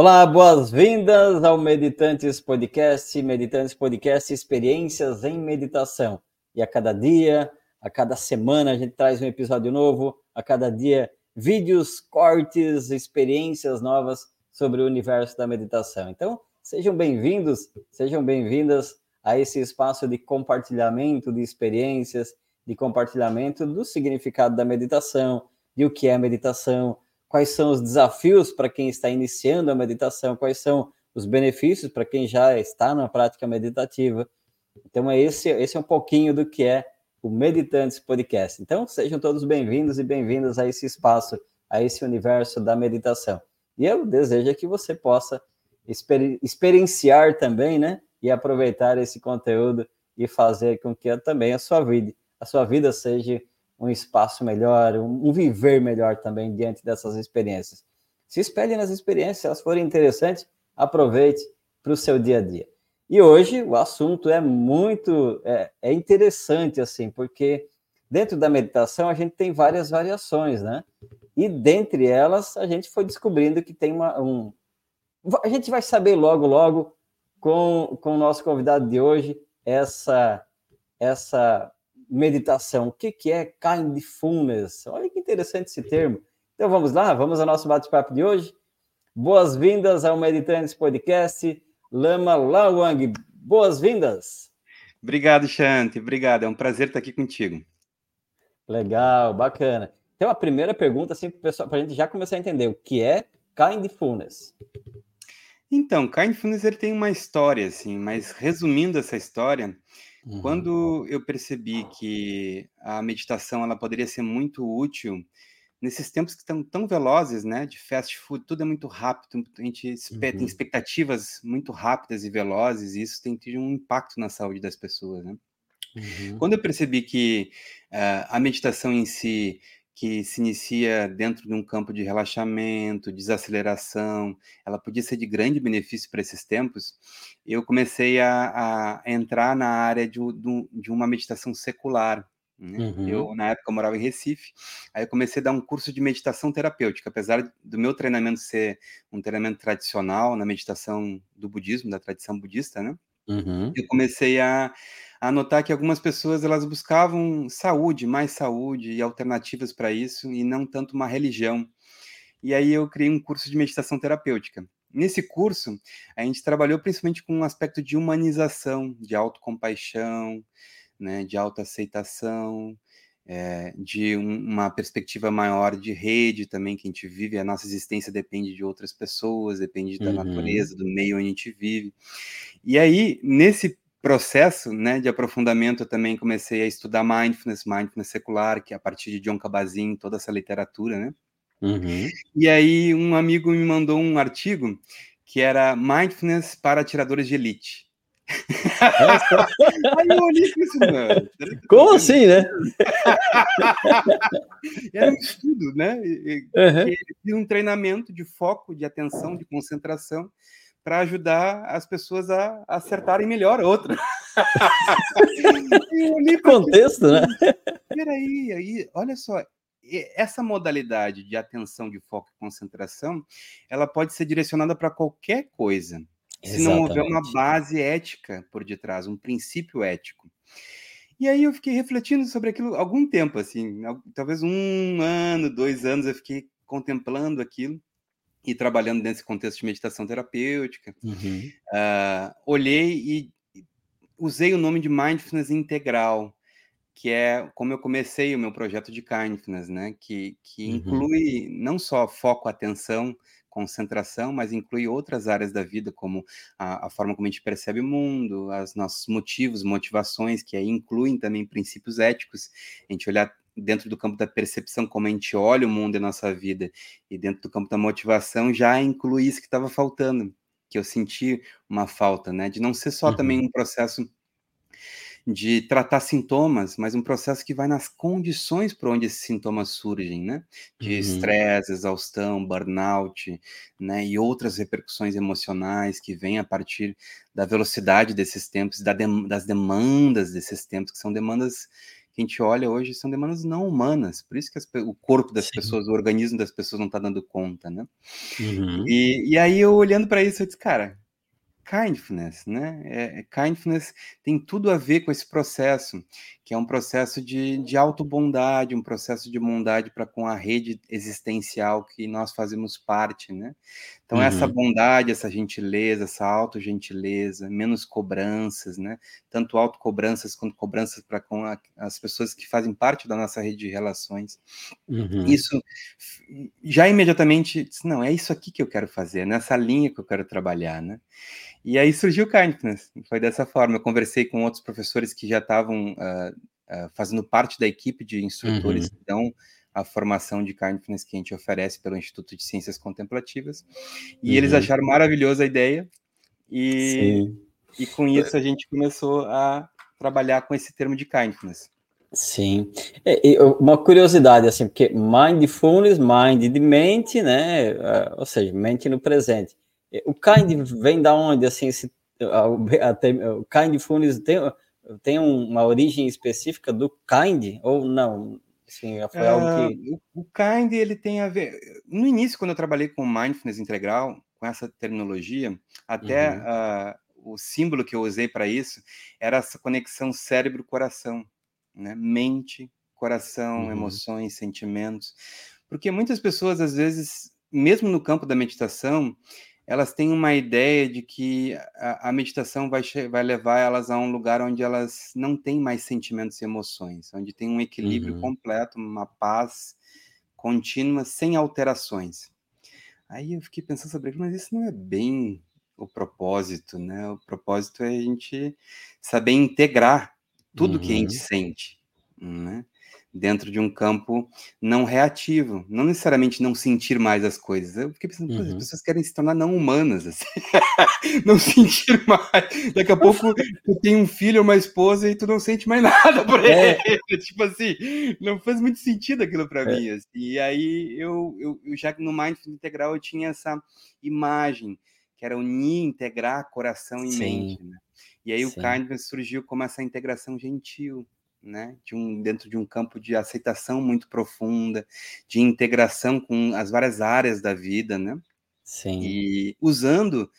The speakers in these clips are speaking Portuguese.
Olá, boas-vindas ao Meditantes Podcast, Meditantes Podcast Experiências em Meditação. E a cada dia, a cada semana a gente traz um episódio novo, a cada dia vídeos, cortes, experiências novas sobre o universo da meditação. Então, sejam bem-vindos, sejam bem-vindas a esse espaço de compartilhamento de experiências, de compartilhamento do significado da meditação, de o que é meditação, quais são os desafios para quem está iniciando a meditação, quais são os benefícios para quem já está na prática meditativa. Então, é esse, esse é um pouquinho do que é o Meditantes Podcast. Então, sejam todos bem-vindos e bem-vindas a esse espaço, a esse universo da meditação. E eu desejo que você possa exper experienciar também, né? E aproveitar esse conteúdo e fazer com que também a sua vida, a sua vida seja um espaço melhor, um, viver melhor também diante dessas experiências. Se espelhe nas experiências, se elas forem interessantes, aproveite para o seu dia a dia. E hoje o assunto é muito é, é, interessante assim, porque dentro da meditação a gente tem várias variações, né? E dentre elas a gente foi descobrindo que tem uma, um, a gente vai saber logo logo com, com o nosso convidado de hoje essa essa meditação. O que, que é kindfulness? Olha que interessante esse termo. Então vamos lá, vamos ao nosso bate-papo de hoje. Boas-vindas ao Meditantes Podcast, Lama Lawang. Boas-vindas. Obrigado, Shanti. Obrigado. É um prazer estar aqui contigo. Legal, bacana. Então, a primeira pergunta, assim, para a gente já começar a entender o que é kindfulness. Então, kindfulness ele tem uma história, assim, mas resumindo essa história, Uhum. Quando eu percebi que a meditação ela poderia ser muito útil nesses tempos que estão tão velozes, né, de fast food, tudo é muito rápido, a gente uhum. tem expectativas muito rápidas e velozes, e isso tem tido um impacto na saúde das pessoas, né? Uhum. Quando eu percebi que uh, a meditação em si que se inicia dentro de um campo de relaxamento, desaceleração, ela podia ser de grande benefício para esses tempos, eu comecei a, a entrar na área de, de, uma meditação secular. Né? Uhum. Eu, na época, eu morava em Recife, aí eu comecei a dar um curso de meditação terapêutica, apesar do meu treinamento ser um treinamento tradicional na meditação do budismo, da tradição budista, né? Uhum. Eu comecei a, a notar que algumas pessoas elas buscavam saúde, mais saúde e alternativas para isso, e não tanto uma religião. E aí eu criei um curso de meditação terapêutica. Nesse curso, a gente trabalhou principalmente com um aspecto de humanização, de autocompaixão, né, de autoaceitação, é, de um, uma perspectiva maior de rede também que a gente vive. A nossa existência depende de outras pessoas, depende da uhum. natureza, do meio onde a gente vive. E aí, nesse processo né, de aprofundamento, eu também comecei a estudar mindfulness, mindfulness secular, que é a partir de John Kabat-Zinn, toda essa literatura, né? Uhum. E aí um amigo me mandou um artigo que era Mindfulness para atiradores de elite. Aí eu olhei e isso, mano. Como assim, né? era um estudo, né? Uhum. Um treinamento de foco, de atenção, de concentração para ajudar as pessoas a acertarem melhor a outra. que contexto, né? Peraí, aí, olha só, essa modalidade de atenção, de foco e concentração, ela pode ser direcionada para qualquer coisa, se não houver uma base ética por detrás, um princípio ético. E aí eu fiquei refletindo sobre aquilo algum tempo, assim, talvez um ano, dois anos, eu fiquei contemplando aquilo e trabalhando nesse contexto de meditação terapêutica. Uhum. Uh, olhei e usei o nome de mindfulness integral, que é como eu comecei o meu projeto de kindness, né? Que, que uhum. inclui não só foco, atenção, concentração, mas inclui outras áreas da vida, como a, a, forma como a gente percebe o mundo, os nossos motivos, motivações, que aí incluem também princípios éticos. A gente olhar dentro do campo da percepção, como a gente olha o mundo e a nossa vida, e dentro do campo da motivação já inclui isso que estava faltando, que eu senti uma falta, né? De não ser só uhum. também um processo de tratar sintomas, mas um processo que vai nas condições por onde esses sintomas surgem, né? De uhum. estresse, exaustão, burnout, né? E outras repercussões emocionais que vêm a partir da velocidade desses tempos, da das demandas desses tempos, que são demandas que a gente olha hoje são demandas não humanas, por isso que as, o corpo das Sim. pessoas, o organismo das pessoas não está dando conta, né? Uhum. E, e aí eu olhando para isso, eu disse, cara, kindness, né? É, é, kindness tem tudo a ver com esse processo, que é um processo de, de auto-bondade, um processo de bondade para com a rede existencial que nós fazemos parte, né? Então, uhum. essa bondade, essa gentileza, essa auto-gentileza, menos cobranças, né? Tanto auto-cobranças quanto cobranças para com a, as pessoas que fazem parte da nossa rede de relações. Uhum. Isso já imediatamente, não, é isso aqui que eu quero fazer, nessa linha que eu quero trabalhar, né? E aí surgiu o Kindness, foi dessa forma. Eu conversei com outros professores que já estavam uh, uh, fazendo parte da equipe de instrutores uhum. que dão a formação de Kindness que a gente oferece pelo Instituto de Ciências Contemplativas. E uhum. eles acharam maravilhosa a ideia, e, e com isso a gente começou a trabalhar com esse termo de Kindness. Sim. É, uma curiosidade, assim, porque mindfulness, mind de mente, né? Ah, ou seja, mente no presente. O kind vem da onde, assim, se, até, o kindfulness tem, tem uma origem específica do kind ou não? Sim, foi uh, algo que... O, o kind, ele tem a ver... No início, quando eu trabalhei com mindfulness integral, com essa terminologia, até uhum. uh, o símbolo que eu usei para isso era essa conexão cérebro-coração, né? Mente, coração, uhum. emoções, sentimentos. Porque muitas pessoas, às vezes, mesmo no campo da meditação, elas têm uma ideia de que a, a, meditação vai, vai levar elas a um lugar onde elas não têm mais sentimentos e emoções, onde tem um equilíbrio uhum. completo, uma paz contínua, sem alterações. Aí eu fiquei pensando sobre isso, mas isso não é bem o propósito, né? O propósito é a gente saber integrar tudo uhum. que a gente uhum. sente, né? Dentro de um campo não reativo, não necessariamente não sentir mais as coisas. Eu fiquei pensando, uhum. as pessoas querem se tornar não humanas, assim. não sentir mais. Daqui a pouco tu tem um filho ou uma esposa e tu não sente mais nada por é. ele. Tipo assim, não faz muito sentido aquilo para é. mim. Assim. E aí eu, eu, eu, já que no Mindfulness Integral eu tinha essa imagem que era unir, integrar coração e Sim. mente. Né? E aí Sim. o Kindness surgiu como essa integração gentil né, de um, dentro de um campo de aceitação muito profunda, de integração com as várias áreas da vida, né? Sim. E usando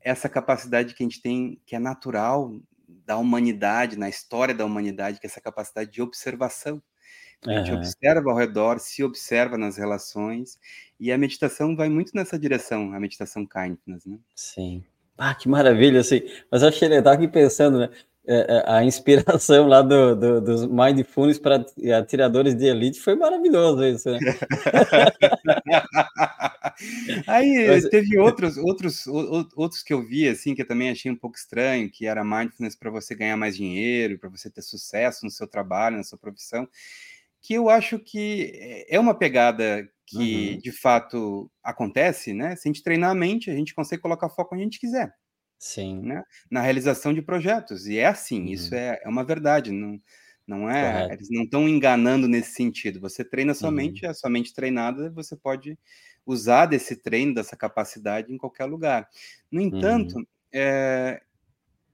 essa capacidade que a gente tem, que é natural da humanidade, na história da humanidade, que é essa capacidade de observação. A gente uhum. observa ao redor, se observa nas relações, e a meditação vai muito nessa direção, a meditação kindness, né? Sim. Ah, que maravilha, assim. Mas eu achei legal aqui pensando, né? É, é, a inspiração lá do, do, dos Mindfulness para atiradores de elite foi maravilhoso isso, né? Aí Mas... teve outros, outros, outros que eu vi assim que eu também achei um pouco estranho, que era mindfulness para você ganhar mais dinheiro, para você ter sucesso no seu trabalho, na sua profissão, que eu acho que é uma pegada que uhum. de fato acontece, né? Se a gente treinar a mente, a gente consegue colocar foco onde a gente quiser. Sim. Né? Na realização de projetos. E é assim, uhum. isso é, é uma verdade. Não, não é. Correto. Eles não estão enganando nesse sentido. Você treina uhum. mente, a sua mente treinada, você pode usar desse treino, dessa capacidade em qualquer lugar. No entanto, uhum. é,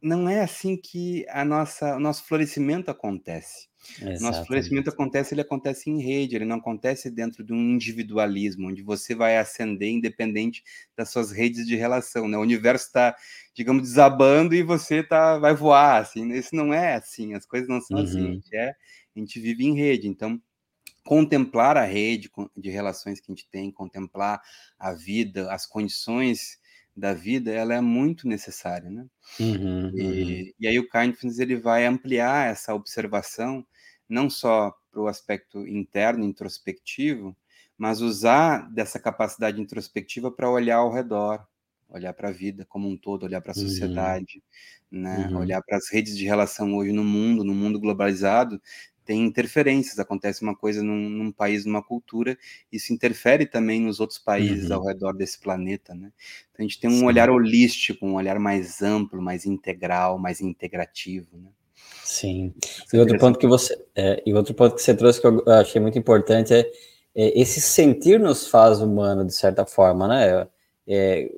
não é assim que a nossa, o nosso florescimento acontece. Exatamente. Nosso florescimento acontece, ele acontece em rede, ele não acontece dentro de um individualismo, onde você vai ascender independente das suas redes de relação, né? O universo está, digamos, desabando e você tá, vai voar, assim, isso não é assim, as coisas não são assim, uhum. assim, a gente, é, a gente vive em rede, então contemplar a rede de relações que a gente tem, contemplar a vida, as condições da vida, ela é muito necessária, né? Uhum, e, uhum. e, aí o Kindness ele vai ampliar essa observação não só para o aspecto interno, introspectivo, mas usar dessa capacidade introspectiva para olhar ao redor, olhar para a vida como um todo, olhar para a uhum. sociedade, uhum. né? Uhum. olhar para as redes de relação hoje no mundo, no mundo globalizado, tem interferências, acontece uma coisa num, num, país, numa cultura, isso interfere também nos outros países uhum. ao redor desse planeta, né? Então a gente tem um Sim. olhar holístico, um olhar mais amplo, mais integral, mais integrativo, né? Sim. E outro ponto que você, é, e outro ponto que você trouxe que eu achei muito importante é, é esse sentir nos faz humano de certa forma, né? É,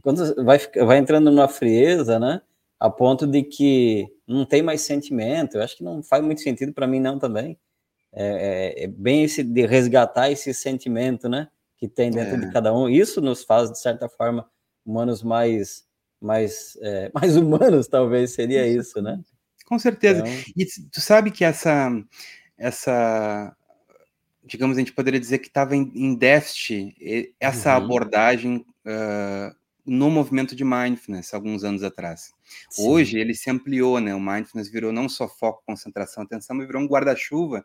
quando vai, vai entrando numa frieza, né? A ponto de que não tem mais sentimento. Eu acho que não faz muito sentido para mim, não, também. É, é, é, bem esse de resgatar esse sentimento, né? Que tem dentro é. de cada um. Isso nos faz, de certa forma, humanos mais, mais, é, mais humanos, talvez seria isso, né? Com certeza. Então... E tu sabe que essa, essa, digamos, a gente poderia dizer que estava em, em, déficit essa uhum. abordagem uh, no movimento de mindfulness alguns anos atrás. Sim. Hoje ele se ampliou, né? O mindfulness virou não só foco, concentração, atenção, mas virou um guarda-chuva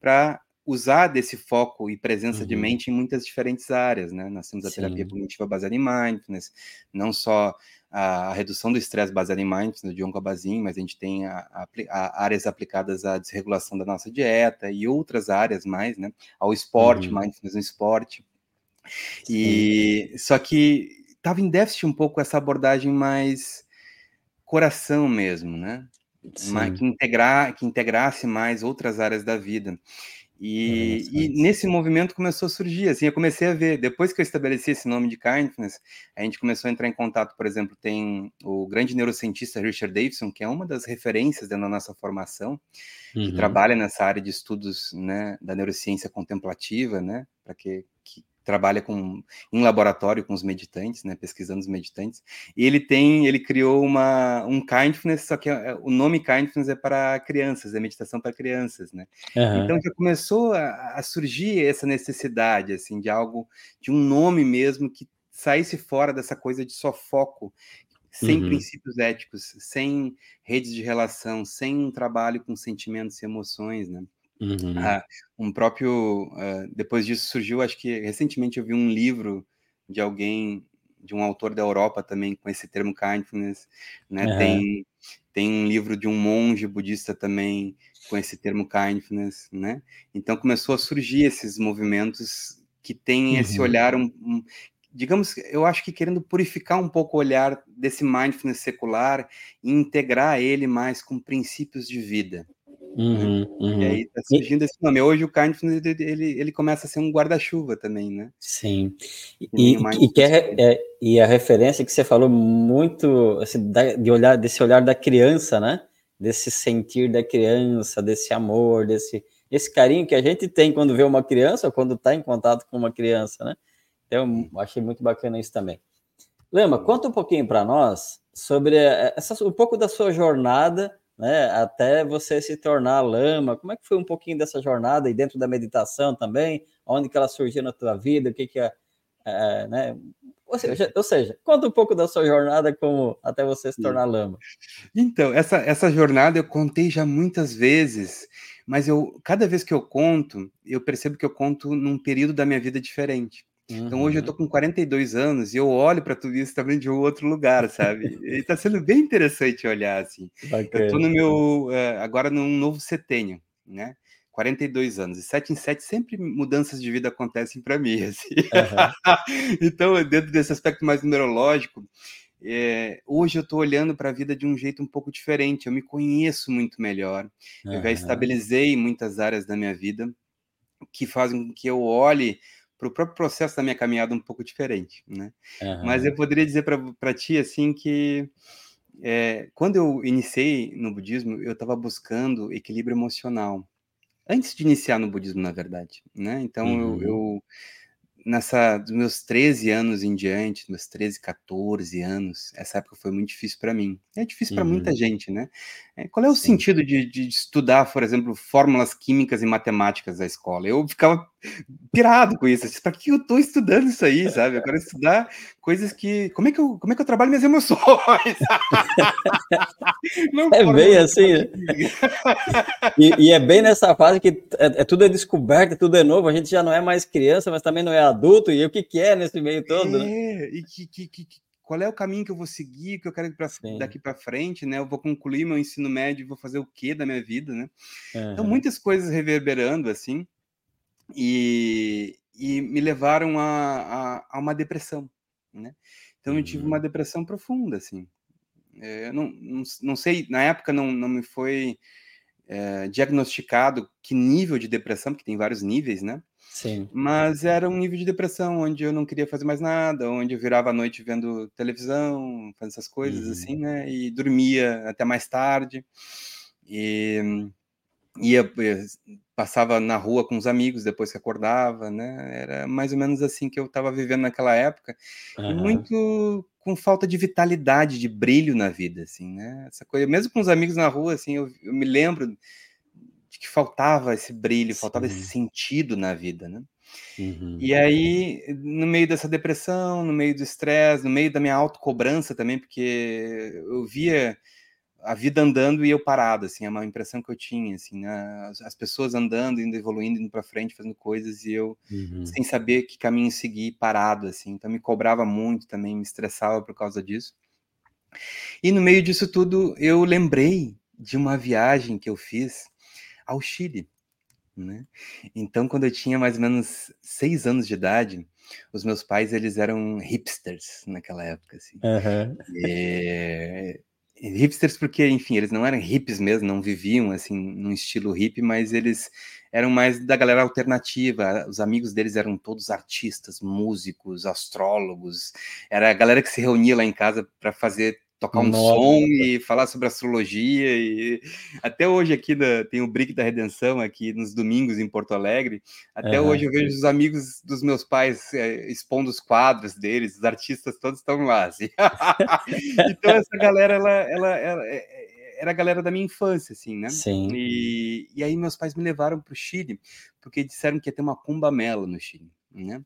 para usar desse foco e presença uhum. de mente em muitas diferentes áreas, né? Nós temos a Sim. terapia cognitiva baseada em mindfulness, não só a, redução do estresse baseada em mindfulness, de John Kabat-Zinn, mas a gente tem a, a, áreas aplicadas à desregulação da nossa dieta e outras áreas mais, né? Ao esporte, uhum. mindfulness no esporte. E Sim. só que estava em déficit um pouco essa abordagem mais coração mesmo, né? que, integrar, que integrasse mais outras áreas da vida. E, é, e, nesse movimento começou a surgir, assim, eu comecei a ver, depois que eu estabeleci esse nome de kindness, a gente começou a entrar em contato, por exemplo, tem o grande neurocientista Richard Davidson, que é uma das referências dentro da nossa formação, uhum. que trabalha nessa área de estudos, né, da neurociência contemplativa, né, para que, que trabalha com em laboratório com os meditantes, né, pesquisando os meditantes. E ele tem, ele criou uma um kindness, só que é, o nome kindness é para crianças, é meditação para crianças, né? Uhum. Então já começou a, a, surgir essa necessidade assim de algo de um nome mesmo que saísse fora dessa coisa de só foco, sem uhum. princípios éticos, sem redes de relação, sem um trabalho com sentimentos e emoções, né? Uhum. Ah, um próprio. Uh, depois disso surgiu, acho que recentemente eu vi um livro de alguém, de um autor da Europa também, com esse termo kindness. Né? Uhum. Tem, tem um livro de um monge budista também com esse termo kindness. Né? Então começou a surgir esses movimentos que têm uhum. esse olhar um, um, digamos, eu acho que querendo purificar um pouco o olhar desse mindfulness secular e integrar ele mais com princípios de vida. Uhum, uhum. E aí tá surgindo esse nome. Hoje o Kindness ele, ele começa a ser um guarda-chuva também, né? Sim. E, e, e, que é, é, e a referência que você falou muito assim, de olhar, desse olhar da criança, né? Desse sentir da criança, desse amor, desse esse carinho que a gente tem quando vê uma criança ou quando está em contato com uma criança, né? Então, achei muito bacana isso também. Lema, conta um pouquinho para nós sobre eh, essa, um pouco da sua jornada né, até você se tornar lama. Como é que foi um pouquinho dessa jornada e dentro da meditação também? Onde que ela surgiu na tua vida? O que que é, é né? Ou seja, ou seja, conta um pouco da sua jornada como até você se tornar lama. Então, essa, essa jornada eu contei já muitas vezes, mas eu cada vez que eu conto, eu percebo que eu conto num período da minha vida diferente. Uhum. Então hoje eu tô com 42 anos e eu olho para tudo isso também de um outro lugar, sabe? e tá sendo bem interessante olhar assim. Bacana. Eu tô no meu uh, agora num novo setênio, né? 42 anos. E 7 em 7 sempre mudanças de vida acontecem para mim, assim. Uhum. então, dentro desse aspecto mais numerológico, é, hoje eu estou olhando para a vida de um jeito um pouco diferente. Eu me conheço muito melhor. Uhum. Eu já estabilizei muitas áreas da minha vida que fazem com que eu olhe para o próprio processo da minha caminhada um pouco diferente, né? Uhum. Mas eu poderia dizer para ti assim que é, quando eu iniciei no budismo, eu estava buscando equilíbrio emocional. Antes de iniciar no budismo, na verdade, né? Então uhum. eu, eu nessa dos meus 13 anos em diante, meus 13, 14 anos, essa época foi muito difícil para mim. É difícil para muita uhum. gente, né? É, qual é o Sim. sentido de, de, estudar, por exemplo, fórmulas químicas e matemáticas da escola? Eu ficava pirado com isso. Para que eu estou estudando isso aí, sabe? Eu quero estudar coisas que. Como é que eu, como é que eu trabalho minhas emoções? Não, é bem assim. Né? e, e, é bem nessa fase que é, é, tudo é descoberto, tudo é novo. A gente já não é mais criança, mas também não é adulto. E o que, que é nesse meio todo? Né? É, né? e que, que, que, qual é o caminho que eu vou seguir, que eu quero pra, daqui para frente, né? Eu vou concluir meu ensino médio, vou fazer o que da minha vida, né? Uhum. Então, muitas coisas reverberando, assim e, e me levaram a, a, a, uma depressão, né? Então eu tive uma uhum. depressão profunda, assim. É, eu não, não, não sei, na época não, não me foi é, diagnosticado que nível de depressão, porque tem vários níveis, né? Sim. Mas era um nível de depressão onde eu não queria fazer mais nada, onde eu virava a noite vendo televisão, fazendo essas coisas uhum. assim, né? E dormia até mais tarde. E ia, passava na rua com os amigos depois que acordava, né? Era mais ou menos assim que eu estava vivendo naquela época, uhum. muito com falta de vitalidade, de brilho na vida, assim, né? Essa coisa, mesmo com os amigos na rua, assim, eu, eu me lembro de que faltava esse brilho, Sim. faltava esse sentido na vida, né? Uhum. E aí, no meio dessa depressão, no meio do estresse, no meio da minha autocobrança também, porque eu via a vida andando e eu parado, assim, é uma impressão que eu tinha, assim, né? as, as, pessoas andando, indo evoluindo, indo para frente, fazendo coisas e eu uhum. sem saber que caminho seguir, parado, assim, então me cobrava muito também, me estressava por causa disso. E no meio disso tudo, eu lembrei de uma viagem que eu fiz ao Chile, né? Então, quando eu tinha mais ou menos seis anos de idade, os meus pais eles eram hipsters naquela época, assim. Uhum. E hipsters porque, enfim, eles não eram hippies mesmo, não viviam assim num estilo hippie, mas eles eram mais da galera alternativa. Os amigos deles eram todos artistas, músicos, astrólogos. Era a galera que se reunia lá em casa para fazer tocar um Nossa. som e falar sobre astrologia e até hoje aqui da, tem o Brick da Redenção aqui nos domingos em Porto Alegre até hoje eu vejo os amigos dos meus pais é, expondo os quadros deles os artistas todos estão lá assim. então essa galera ela, ela, ela, é, é, era a galera da minha infância assim né Sim. E, e aí meus pais me levaram para o Chile porque disseram que ia ter uma cumbamela no Chile né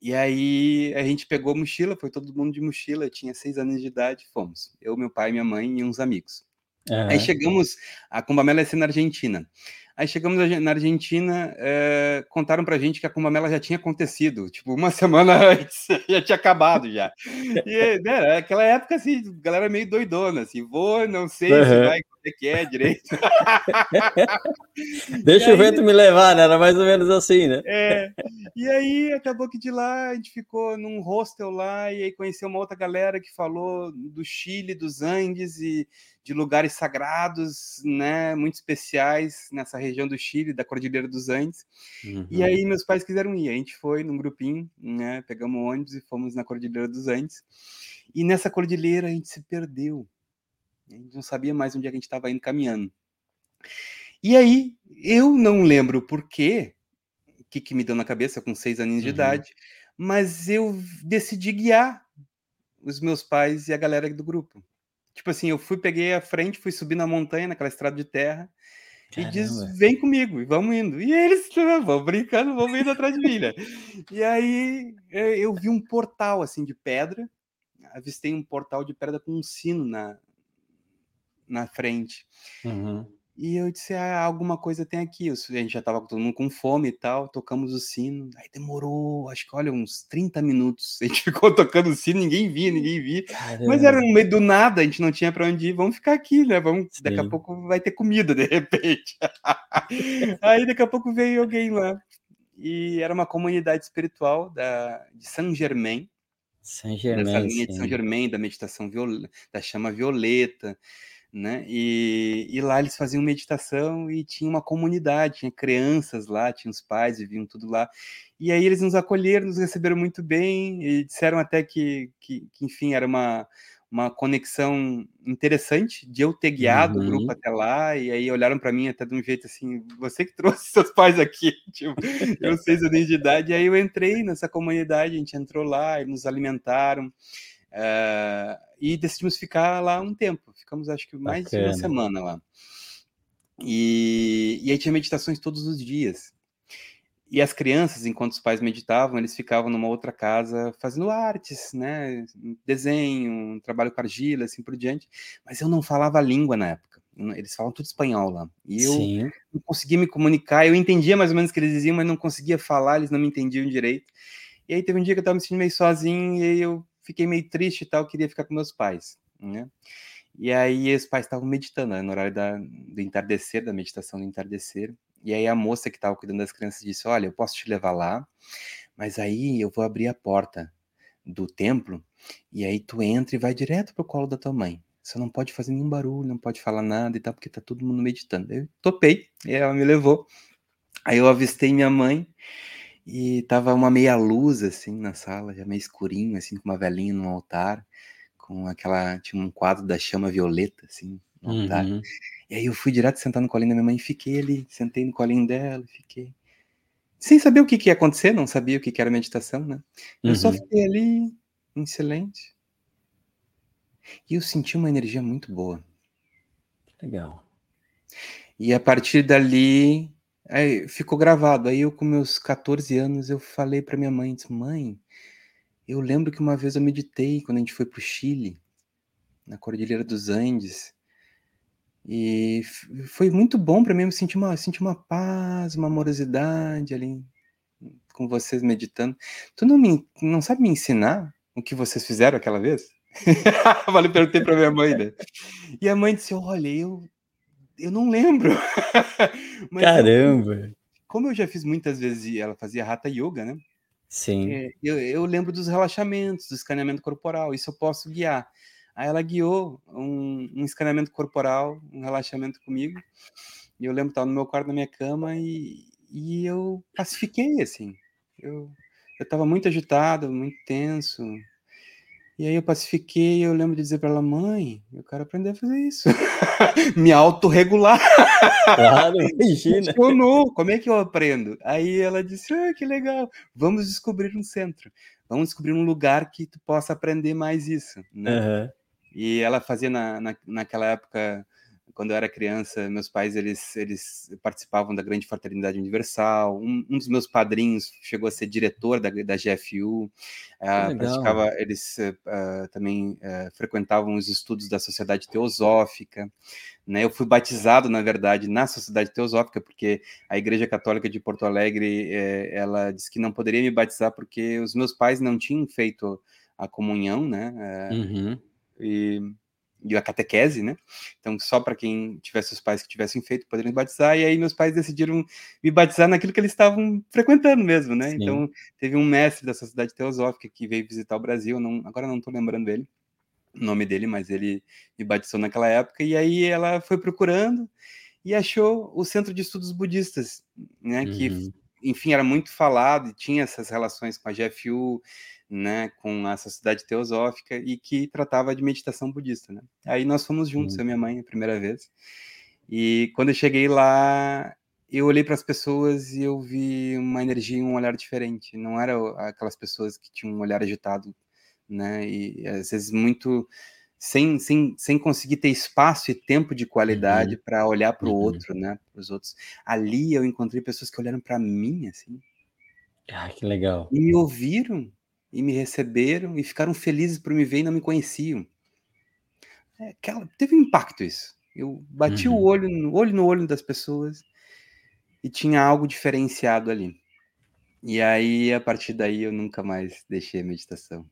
e aí a gente pegou a mochila, foi todo mundo de mochila, eu tinha seis anos de idade, fomos. Eu, meu pai, minha mãe e uns amigos. Uhum. Aí chegamos, a Cumbamela é na Argentina. Aí chegamos na Argentina, é, contaram pra gente que a Cumbamela já tinha acontecido, tipo, uma semana antes, já tinha acabado já. E, né, aquela época, assim, galera meio doidona, assim, vou, não sei uhum. se vai, como é que é direito. Deixa o vento me levar, né? Era mais ou menos assim, né? É, e aí acabou que de lá a gente ficou num hostel lá, e aí conheceu uma outra galera que falou do Chile, dos Andes, e de lugares sagrados, né, muito especiais nessa região do Chile, da Cordilheira dos Andes. Uhum. E aí meus pais quiseram ir, a gente foi num grupinho, né, pegamos ônibus e fomos na Cordilheira dos Andes. E nessa cordilheira a gente se perdeu. A gente não sabia mais onde é a gente estava indo caminhando. E aí eu não lembro por quê, o que, que me deu na cabeça com seis aninhos uhum. de idade, mas eu decidi guiar os meus pais e a galera do grupo. Tipo assim, eu fui, peguei a frente, fui subir na montanha, naquela estrada de terra, Caramba. e diz: vem comigo, e vamos indo. E eles vão brincando, vão indo atrás de mim, né? E aí é, eu vi um portal assim de pedra, avistei um portal de pedra com um sino na, na frente. Uhum. E eu disse, ah, alguma coisa tem aqui. A gente já estava todo mundo com fome e tal, tocamos o sino. Aí demorou, acho que, olha, uns 30 minutos. A gente ficou tocando o sino, ninguém via, ninguém via. Caramba. Mas era no meio do nada, a gente não tinha para onde ir. Vamos ficar aqui, né? Vamos, daqui a pouco vai ter comida, de repente. Aí daqui a pouco veio alguém lá. E era uma comunidade espiritual da, de Saint Germain. Saint Germain. Linha sim. de Saint Germain, da meditação violeta, da chama violeta né? E, e, lá eles faziam meditação e tinha uma comunidade, tinha crianças lá, tinha os pais, viviam tudo lá. E aí eles nos acolheram, nos receberam muito bem e disseram até que, que, que enfim, era uma, uma conexão interessante de eu ter guiado uhum. o grupo até lá, e aí olharam para mim até de um jeito assim, você que trouxe seus pais aqui, tipo, eu seis anos de idade, e aí eu entrei nessa comunidade, a gente entrou lá, e nos alimentaram, Uh, e decidimos ficar lá um tempo. Ficamos, acho que, mais Bacana. de uma semana lá. E, e aí tinha meditações todos os dias. E as crianças, enquanto os pais meditavam, eles ficavam numa outra casa fazendo artes, né? Desenho, trabalho com argila, assim por diante. Mas eu não falava a língua na época. Eles falam tudo espanhol lá. E eu Sim. não conseguia me comunicar. Eu entendia mais ou menos o que eles diziam, mas não conseguia falar, eles não me entendiam direito. E aí teve um dia que eu estava me sentindo meio sozinho, e aí eu fiquei meio triste e tal, queria ficar com meus pais, né? E aí os pais estavam meditando, né, no horário da, do entardecer, da meditação do entardecer. E aí a moça que estava cuidando das crianças disse: Olha, eu posso te levar lá, mas aí eu vou abrir a porta do templo e aí tu entra e vai direto pro colo da tua mãe. Só não pode fazer nenhum barulho, não pode falar nada e tal, porque tá todo mundo meditando. Eu topei, e ela me levou. Aí eu avistei minha mãe e tava uma meia luz assim na sala, já meio escurinho, assim, com uma velhinha no altar, com aquela. Tinha um quadro da chama violeta, assim, no uhum. altar. E aí eu fui direto sentar no colinho da minha mãe e fiquei ali, sentei no colinho dela, fiquei. Sem saber o que, que ia acontecer, não sabia o que, que era meditação, né? Eu uhum. só fiquei ali, em silêncio. E eu senti uma energia muito boa. Legal. E a partir dali, Aí ficou gravado. Aí eu, com meus 14 anos, eu falei para minha mãe, disse, mãe, eu lembro que uma vez eu meditei quando a gente foi para o Chile, na Cordilheira dos Andes, e foi muito bom para mim, eu senti uma, senti uma paz, uma amorosidade ali com vocês meditando. Tu não, me, não sabe me ensinar o que vocês fizeram aquela vez? Falei, perguntei para minha mãe, né? E a mãe disse, olha, eu eu não lembro. Caramba! Eu, como eu já fiz muitas vezes, ela fazia Hatha Yoga, né? Sim. É, eu, eu, lembro dos relaxamentos, do escaneamento corporal, isso eu posso guiar. Aí ela guiou um, um escaneamento corporal, um relaxamento comigo, e eu lembro estava no meu quarto, na minha cama, e, e eu pacifiquei, assim. Eu estava muito agitado, muito tenso, e aí eu pacifiquei, eu lembro de dizer para ela, mãe, eu quero aprender a fazer isso. Me autorregular. Claro, imagina. Funcionou, como é que eu aprendo? Aí ela disse, ah, que legal, vamos descobrir um centro. Vamos descobrir um lugar que tu possa aprender mais isso. Né? Uhum. E ela fazia na, na, naquela época quando eu era criança, meus pais eles, eles participavam da Grande Fraternidade Universal. Um, um dos meus padrinhos chegou a ser diretor da, da GFU. Uh, ah, praticava, eles uh, também uh, frequentavam os estudos da Sociedade Teosófica. Né? Eu fui batizado, na verdade, na Sociedade Teosófica, porque a Igreja Católica de Porto Alegre eh, ela disse que não poderia me batizar porque os meus pais não tinham feito a comunhão, né? Uhum. E e a catequese, né? Então, só para quem tivesse os pais que tivessem feito poderiam batizar, e aí meus pais decidiram me batizar naquilo que eles estavam frequentando mesmo, né? Sim. Então, teve um mestre da Sociedade Teosófica que veio visitar o Brasil, não, agora não estou lembrando dele, o nome dele, mas ele me batizou naquela época, e aí ela foi procurando e achou o Centro de Estudos Budistas, né? Uhum. Que, enfim, era muito falado, e tinha essas relações com a GFU, né, com a Sociedade Teosófica e que tratava de meditação budista, né? Aí nós fomos juntos, eu e minha mãe, a primeira vez. E quando eu cheguei lá, eu olhei para as pessoas e eu vi uma energia e um olhar diferente. Não eram aquelas pessoas que tinham um olhar agitado, né? E às vezes muito sem, sem, sem conseguir ter espaço e tempo de qualidade uhum. para olhar para o uhum. outro, né? Para os outros. Ali eu encontrei pessoas que olharam para mim, assim. Ah, que legal. E me ouviram e me receberam e ficaram felizes por me ver e não me conheciam. É, aquela, teve um impacto isso. Eu bati uhum. o olho no olho no olho das pessoas e tinha algo diferenciado ali. E aí, a partir daí, eu nunca mais deixei a meditação.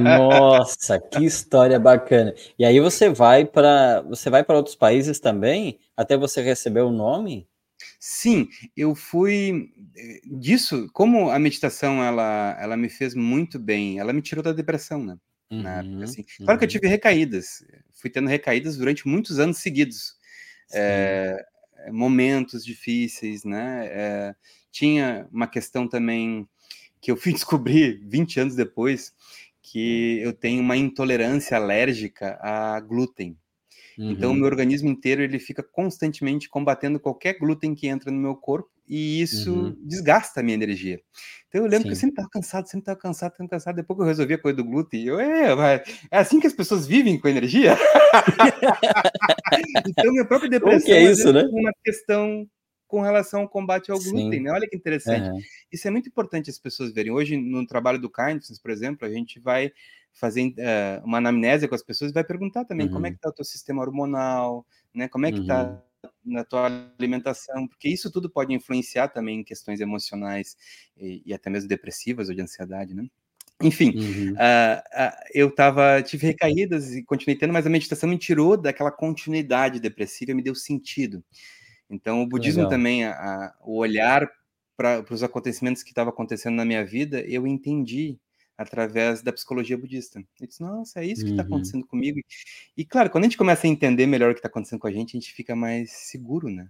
Nossa, que história bacana. E aí você vai para você vai para outros países também, até você receber o nome? Sim, eu fui eh, disso, como a meditação ela, ela me fez muito bem, ela me tirou da depressão, né? Uhum, na época, assim. Claro uhum. que eu uhum. tive recaídas, fui tendo recaídas durante muitos anos seguidos, é, momentos difíceis, né? É, tinha uma questão também que eu fui descobrir 20 anos depois, que eu tenho uma intolerância alérgica a glúten. Uhum. Então, o meu organismo inteiro ele fica constantemente combatendo qualquer glúten que entra no meu corpo e isso uhum. desgasta a minha energia. Então, eu lembro Sim. que eu sempre estava cansado, sempre estava cansado, sempre cansado. Depois que eu resolvi a coisa do glúten, eu, é, é assim que as pessoas vivem com energia? então, minha própria depressão que é isso, né? é uma questão com relação ao combate ao glúten, né? Olha que interessante. Uhum. Isso é muito importante as pessoas verem. Hoje, no trabalho do Kindness, por exemplo, a gente vai fazer uh, uma anamnésia com as pessoas, vai perguntar também uhum. como é uhum. que está o teu sistema hormonal, né? Como é que está uhum. na tua alimentação, porque isso tudo pode influenciar também em questões emocionais e, e até mesmo depressivas ou de ansiedade, né? Enfim, uhum. uh, uh, eu tava, tive recaídas e continuei tendo, mas a meditação me tirou daquela continuidade depressiva e me deu sentido. Então, o budismo Legal. também, a, a, o olhar para os acontecimentos que estavam acontecendo na minha vida, eu entendi através da psicologia budista. Eu disse, nossa, é isso que está uhum. acontecendo comigo. E, claro, quando a gente começa a entender melhor o que está acontecendo com a gente, a gente fica mais seguro, né?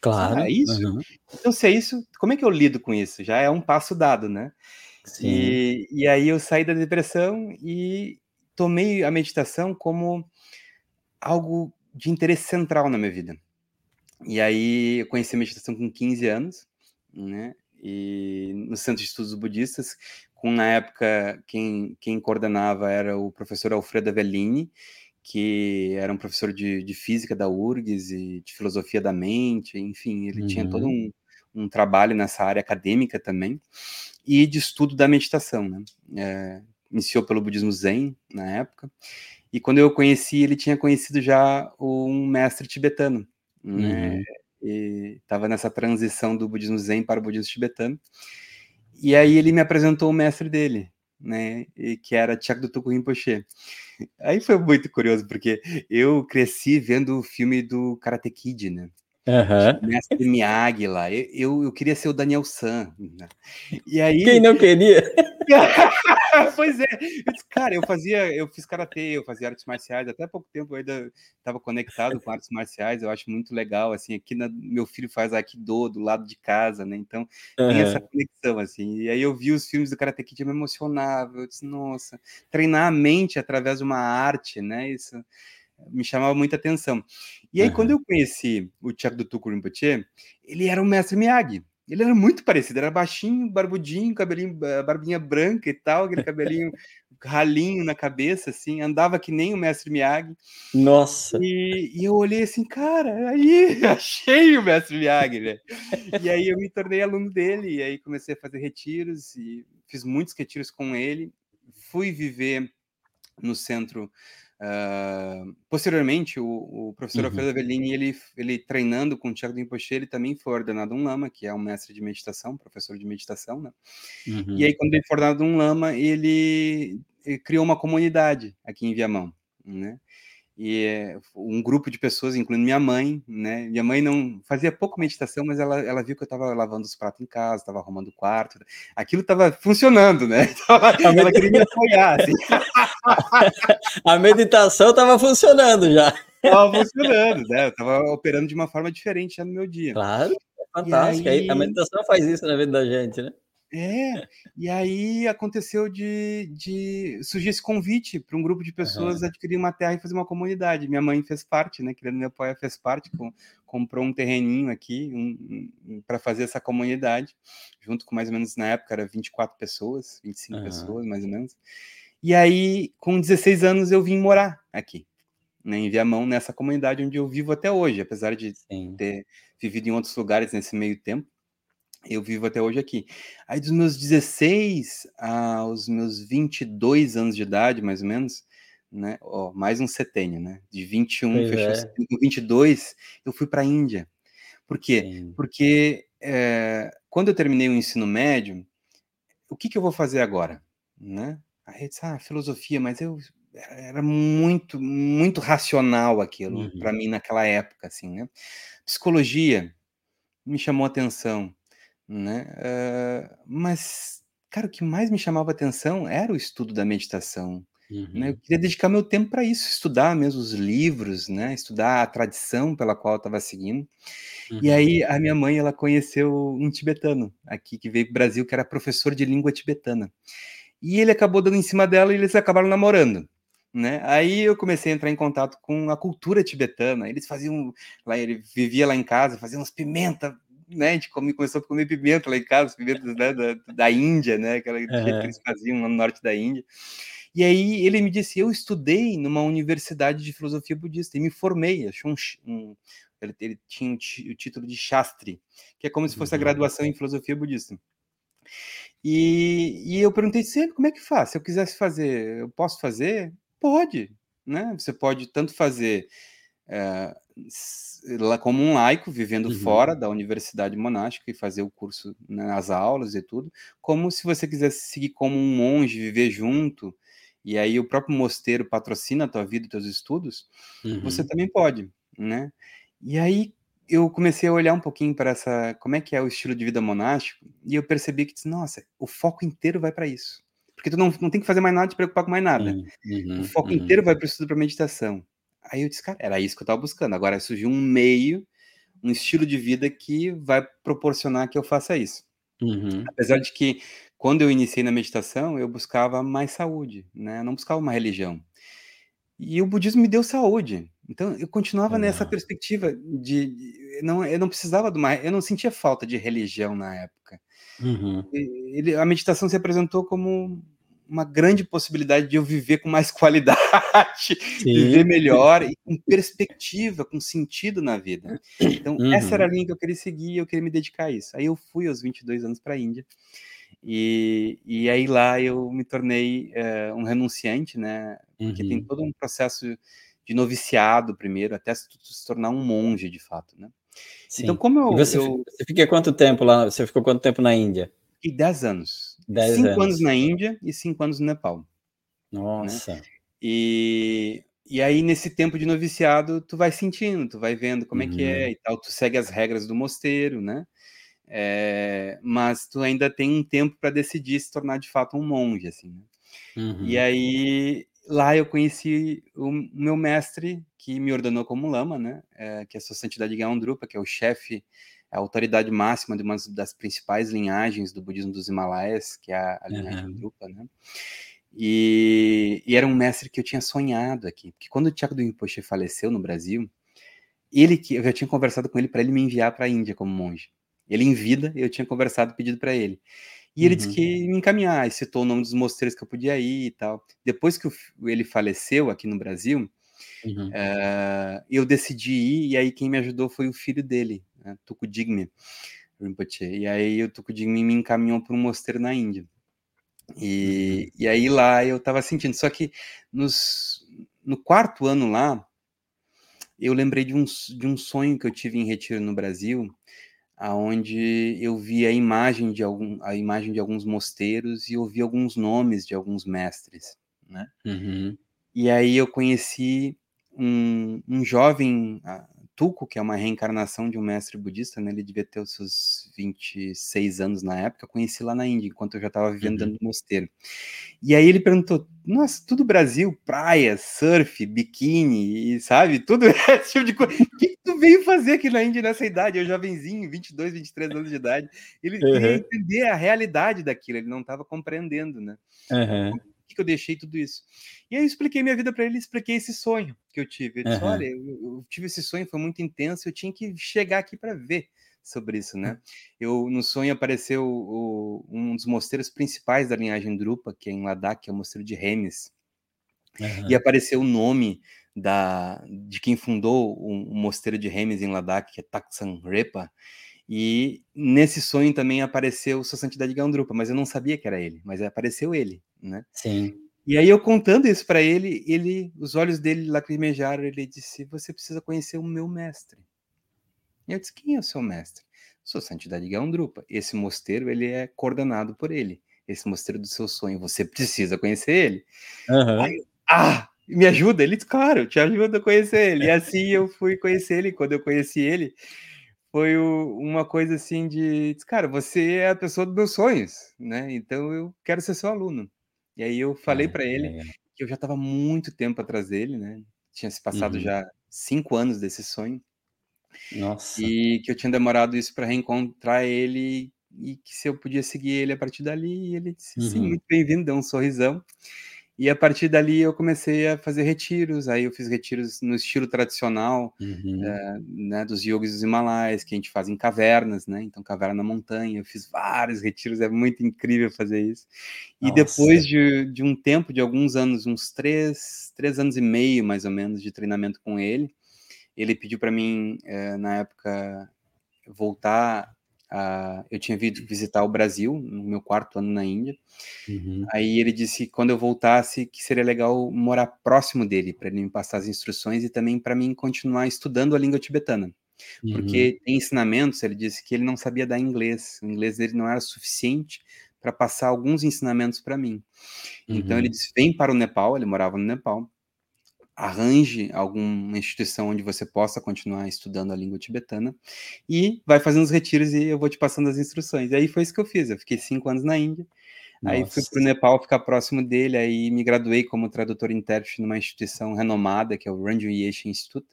Claro. Ah, é isso? Uhum. Então, se é isso, como é que eu lido com isso? Já é um passo dado, né? Sim. E, e aí eu saí da depressão e tomei a meditação como algo de interesse central na minha vida. E aí eu conheci a meditação com 15 anos, né? E no Centro de Estudos Budistas, com na época quem, quem coordenava era o professor Alfredo Avellini, que era um professor de, de física da URGS e de filosofia da mente, enfim, ele uhum. tinha todo uhum. um, um trabalho nessa área acadêmica também, e de estudo da meditação, né? É, iniciou pelo budismo Zen na época, e quando eu conheci, ele tinha conhecido já um mestre tibetano, né? Uhum. E estava nessa transição do budismo Zen para o budismo tibetano. E aí ele me apresentou o mestre dele, né? Que era Tiago Tuku Rinpoche. Aí foi muito curioso, porque eu cresci vendo o filme do Karate Kid, né? Uhum. Mestre Miyagi lá. Eu, eu, eu, queria ser o Daniel San. Né? E aí... Quem não queria? pois é. Eu disse, cara, eu fazia, eu fiz karatê, eu fazia artes marciais, até pouco tempo eu ainda estava conectado com artes marciais, eu acho muito legal, assim, aqui na, meu filho faz Aikido do lado de casa, né, então uhum. tem essa conexão, assim, e aí eu vi os filmes do Karate Kid, eu me emocionava, eu disse, nossa, treinar a mente através de uma arte, né, isso me chamava muita atenção. E aí, uhum. quando eu conheci o Thiago do Tuku Rinpoche, ele era o mestre Miyagi, ele era muito parecido, era baixinho, barbudinho, cabelinho, barbinha branca e tal, aquele cabelinho ralinho na cabeça, assim, andava que nem o mestre Miyagi. Nossa! E, e eu olhei assim, cara, aí achei o mestre Miyagi, né? E aí eu me tornei aluno dele, e aí comecei a fazer retiros, e fiz muitos retiros com ele. Fui viver no centro Uh, posteriormente, o, o professor uhum. Alfredo Avellini, ele, ele treinando com o Tiago Rinpoche, ele também foi ordenado um lama, que é um mestre de meditação, professor de meditação, né? Uhum. E aí, quando ele foi ordenado um lama, ele, ele criou uma comunidade aqui em Viamão, né? E é, um grupo de pessoas, incluindo minha mãe, né? Minha mãe não fazia pouco meditação, mas ela, ela viu que eu estava lavando os pratos em casa, estava arrumando o quarto, aquilo estava funcionando, né? Então, ela, queria me apoiar. Assim. A meditação estava funcionando já. Estava funcionando, né? Estava operando de uma forma diferente já no meu dia. Claro, fantástico. Aí... A meditação faz isso na vida da gente, né? É, e aí aconteceu de, de surgir esse convite para um grupo de pessoas uhum. adquirir uma terra e fazer uma comunidade. Minha mãe fez parte, né? Querendo meu pai fez parte, com, comprou um terreninho aqui um, um, para fazer essa comunidade, junto com mais ou menos na época era 24 pessoas, 25 uhum. pessoas mais ou menos. E aí, com 16 anos, eu vim morar aqui, né, em Viamão, nessa comunidade onde eu vivo até hoje, apesar de Sim. ter vivido em outros lugares nesse meio tempo eu vivo até hoje aqui. Aí dos meus 16 aos meus 22 anos de idade, mais ou menos, né? Ó, mais um setênio, né? De 21, pois fechou é. 22, eu fui para a Índia. Por quê? Sim. Porque é, quando eu terminei o ensino médio, o que, que eu vou fazer agora? Né? Aí eu disse, ah, filosofia, mas eu era muito, muito racional aquilo uhum. para mim naquela época, assim, né? Psicologia me chamou a atenção né? Uh, mas, cara, o que mais me chamava atenção era o estudo da meditação. Uhum. Né? Eu uhum. queria dedicar meu tempo para isso, estudar mesmo os livros, né? Estudar a tradição pela qual eu estava seguindo. Uhum. E aí a minha mãe ela conheceu um tibetano aqui que veio para o Brasil que era professor de língua tibetana. E ele acabou dando em cima dela e eles acabaram namorando. Né? Aí eu comecei a entrar em contato com a cultura tibetana. Eles faziam lá, ele vivia lá em casa, fazia umas pimenta né, a gente come, começou a comer pimenta lá em casa, pimentas né, da, da Índia, né, aquela uhum. que eles faziam no norte da Índia. E aí ele me disse, eu estudei numa universidade de filosofia budista e me formei, achou um, um ele, ele, tinha o título de Shastri, que é como se fosse a uhum. graduação em filosofia budista. E, e eu perguntei sempre como é que faz? Se eu quisesse fazer, eu posso fazer? Pode, né? Você pode tanto fazer é, como um laico, vivendo uhum. fora da universidade monástica e fazer o curso, né, as aulas e tudo, como se você quisesse seguir como um monge, viver junto, e aí o próprio mosteiro patrocina a tua vida e teus estudos, uhum. você também pode, né? E aí eu comecei a olhar um pouquinho para essa, como é que é o estilo de vida monástico, e eu percebi que, nossa, o foco inteiro vai para isso, porque tu não, não tem que fazer mais nada, te preocupar com mais nada. Uhum, o foco uhum. inteiro vai para o estudo, para meditação. Aí eu disse, cara, era isso que eu estava buscando. Agora surgiu um meio, um estilo de vida que vai proporcionar que eu faça isso. Uhum. Apesar de que, quando eu iniciei na meditação, eu buscava mais saúde, né? Eu não buscava uma religião. E o budismo me deu saúde. Então, eu continuava Legal. nessa perspectiva de, de, não, eu não precisava de uma, eu não sentia falta de religião na época. Uhum. Ele, a meditação se apresentou como uma grande possibilidade de eu viver com mais qualidade, Sim. viver melhor e com perspectiva, com sentido na vida. Então, uhum. essa era a linha que eu queria seguir, eu queria me dedicar a isso. Aí eu fui aos 22 anos para a Índia. E, e aí lá eu me tornei uh, um renunciante, né? Porque uhum. tem todo um processo de noviciado primeiro, até se, se tornar um monge de fato, né? Sim. Então, como eu você, eu você, fica quanto tempo lá? Você ficou quanto tempo na Índia? Fiquei 10 anos. 10 cinco anos. anos na Índia e cinco anos no Nepal. Né? Nossa. Né? E, e aí, nesse tempo de noviciado, tu vai sentindo, tu vai vendo como uhum. é que é uhum. e tal, tu segue as regras do mosteiro, né? É, mas tu ainda tem um tempo para decidir se tornar de fato um monge, assim. Né? Uhum. E aí lá eu conheci o meu mestre que me ordenou como lama, né? É, que é a sua santidade Gaondrupa, que é o chefe, a autoridade máxima de uma das principais linhagens do budismo dos Himalaias, que é a, a linhagem uhum. Drupa, né? E, e, era um mestre que eu tinha sonhado aqui, porque quando o Tiago do Rinpoche faleceu no Brasil, ele que eu já tinha conversado com ele para ele me enviar para a Índia como monge. Ele em vida, eu tinha conversado, pedido para ele. E ele uhum. disse que me encaminhar, citou o nome dos mosteiros que eu podia ir e tal. Depois que o, ele faleceu aqui no Brasil, uhum. uh, eu decidi ir, e aí quem me ajudou foi o filho dele, né, Tukudigme Rinpoche. E aí o Tukudigme me encaminhou para um mosteiro na Índia. E, uhum. e aí lá eu estava sentindo. Só que nos, no quarto ano lá, eu lembrei de um, de um sonho que eu tive em retiro no Brasil, aonde eu vi a imagem de algum, a imagem de alguns mosteiros e ouvi alguns nomes de alguns mestres, né? Uhum. E aí eu conheci um, um jovem Tuco, que é uma reencarnação de um mestre budista, né? Ele devia ter os seus 26 anos na época, eu conheci lá na Índia, enquanto eu já estava vivendo uhum. dentro do mosteiro. E aí ele perguntou: Nossa, tudo Brasil, praia, surf, biquíni, sabe? Tudo esse tipo de coisa. O que, que tu veio fazer aqui na Índia nessa idade? Eu jovenzinho, 22, 23 anos de idade. Ele uhum. queria entender a realidade daquilo, ele não estava compreendendo, né? Uhum que eu deixei tudo isso? E aí eu expliquei minha vida para ele, expliquei esse sonho que eu tive. Eu disse, uhum. olha, eu, eu, tive esse sonho, foi muito intenso, eu tinha que chegar aqui para ver sobre isso, né? Eu no sonho apareceu o, um dos mosteiros principais da linhagem Drupa, que é em Ladakh, que é o mosteiro de Remes. Uhum. E apareceu o nome da, de quem fundou o, o mosteiro de Remes em Ladakh, que é Taksan Repa. E nesse sonho também apareceu Sua Santidade Gandrupa, mas eu não sabia que era ele, mas apareceu ele, né? Sim. E aí eu contando isso para ele, ele, os olhos dele lacrimejaram, ele disse: "Você precisa conhecer o meu mestre". E eu disse: "Quem é o seu mestre?" Sua Santidade Gandrupa. Esse mosteiro ele é coordenado por ele. Esse mosteiro do seu sonho, você precisa conhecer ele. Uhum. Aí, ah, me ajuda? Ele disse, claro, te ajuda a conhecer ele. E assim eu fui conhecer ele. Quando eu conheci ele, foi o, uma coisa assim de, cara, você é a pessoa dos meus sonhos, né? Então eu quero ser seu aluno. E aí eu falei é, para ele é. que eu já estava muito tempo atrás dele, né? Tinha se passado uhum. já cinco anos desse sonho. Nossa. E que eu tinha demorado isso para reencontrar ele e que se eu podia seguir ele a partir dali. Ele disse, uhum. sim, muito bem-vindo, deu um sorrisão. E a partir dali eu comecei a fazer retiros, aí eu fiz retiros no estilo tradicional, uhum. é, né, dos yogis dos Himalaias, que a gente faz em cavernas, né, então caverna na montanha, eu fiz vários retiros, é muito incrível fazer isso. E Nossa. depois de, de um tempo, de alguns anos, uns três, três anos e meio mais ou menos de treinamento com ele, ele pediu para mim, é, na época, voltar Uh, eu tinha vindo visitar o Brasil no meu quarto ano na Índia. Uhum. Aí ele disse que quando eu voltasse que seria legal morar próximo dele para ele me passar as instruções e também para mim continuar estudando a língua tibetana. Uhum. Porque tem ensinamentos, ele disse que ele não sabia dar inglês, o inglês dele não era suficiente para passar alguns ensinamentos para mim. Uhum. Então ele uhum. disse: "Vem para o Nepal", ele morava no Nepal arranje alguma instituição onde você possa continuar estudando a língua tibetana e vai fazendo os retiros e eu vou te passando as instruções. E aí foi isso que eu fiz. Eu fiquei cinco anos na Índia. Nossa. Aí fui para o Nepal ficar próximo dele, aí me graduei como tradutor intérprete numa instituição renomada, que é o Ranjit Yeshi Institute,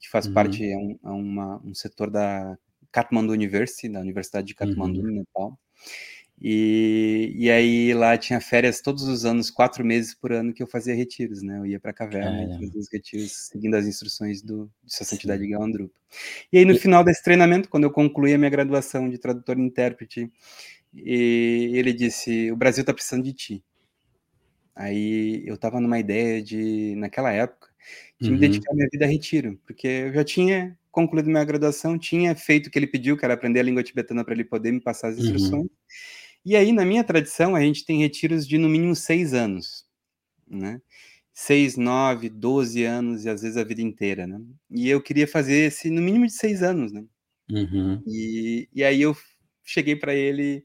que faz uhum. parte, é, um, é uma, um setor da Kathmandu University, da Universidade de Kathmandu, uhum. no Nepal. E, e aí lá tinha férias todos os anos, quatro meses por ano que eu fazia retiros, né? Eu ia para a caverna e fazia os retiros seguindo as instruções do, de Sua Santidade Galandrupa. E aí no e... final desse treinamento, quando eu concluí a minha graduação de tradutor e intérprete, e ele disse: O Brasil está precisando de ti. Aí eu estava numa ideia de, naquela época, de uhum. me dedicar a minha vida a retiro, porque eu já tinha concluído minha graduação, tinha feito o que ele pediu, que era aprender a língua tibetana para ele poder me passar as uhum. instruções. Uhum. E aí, na minha tradição, a gente tem retiros de no mínimo seis anos, né? Seis, nove, doze anos e às vezes a vida inteira, né? E eu queria fazer esse no mínimo de seis anos, né? Uhum. E, e aí eu cheguei para ele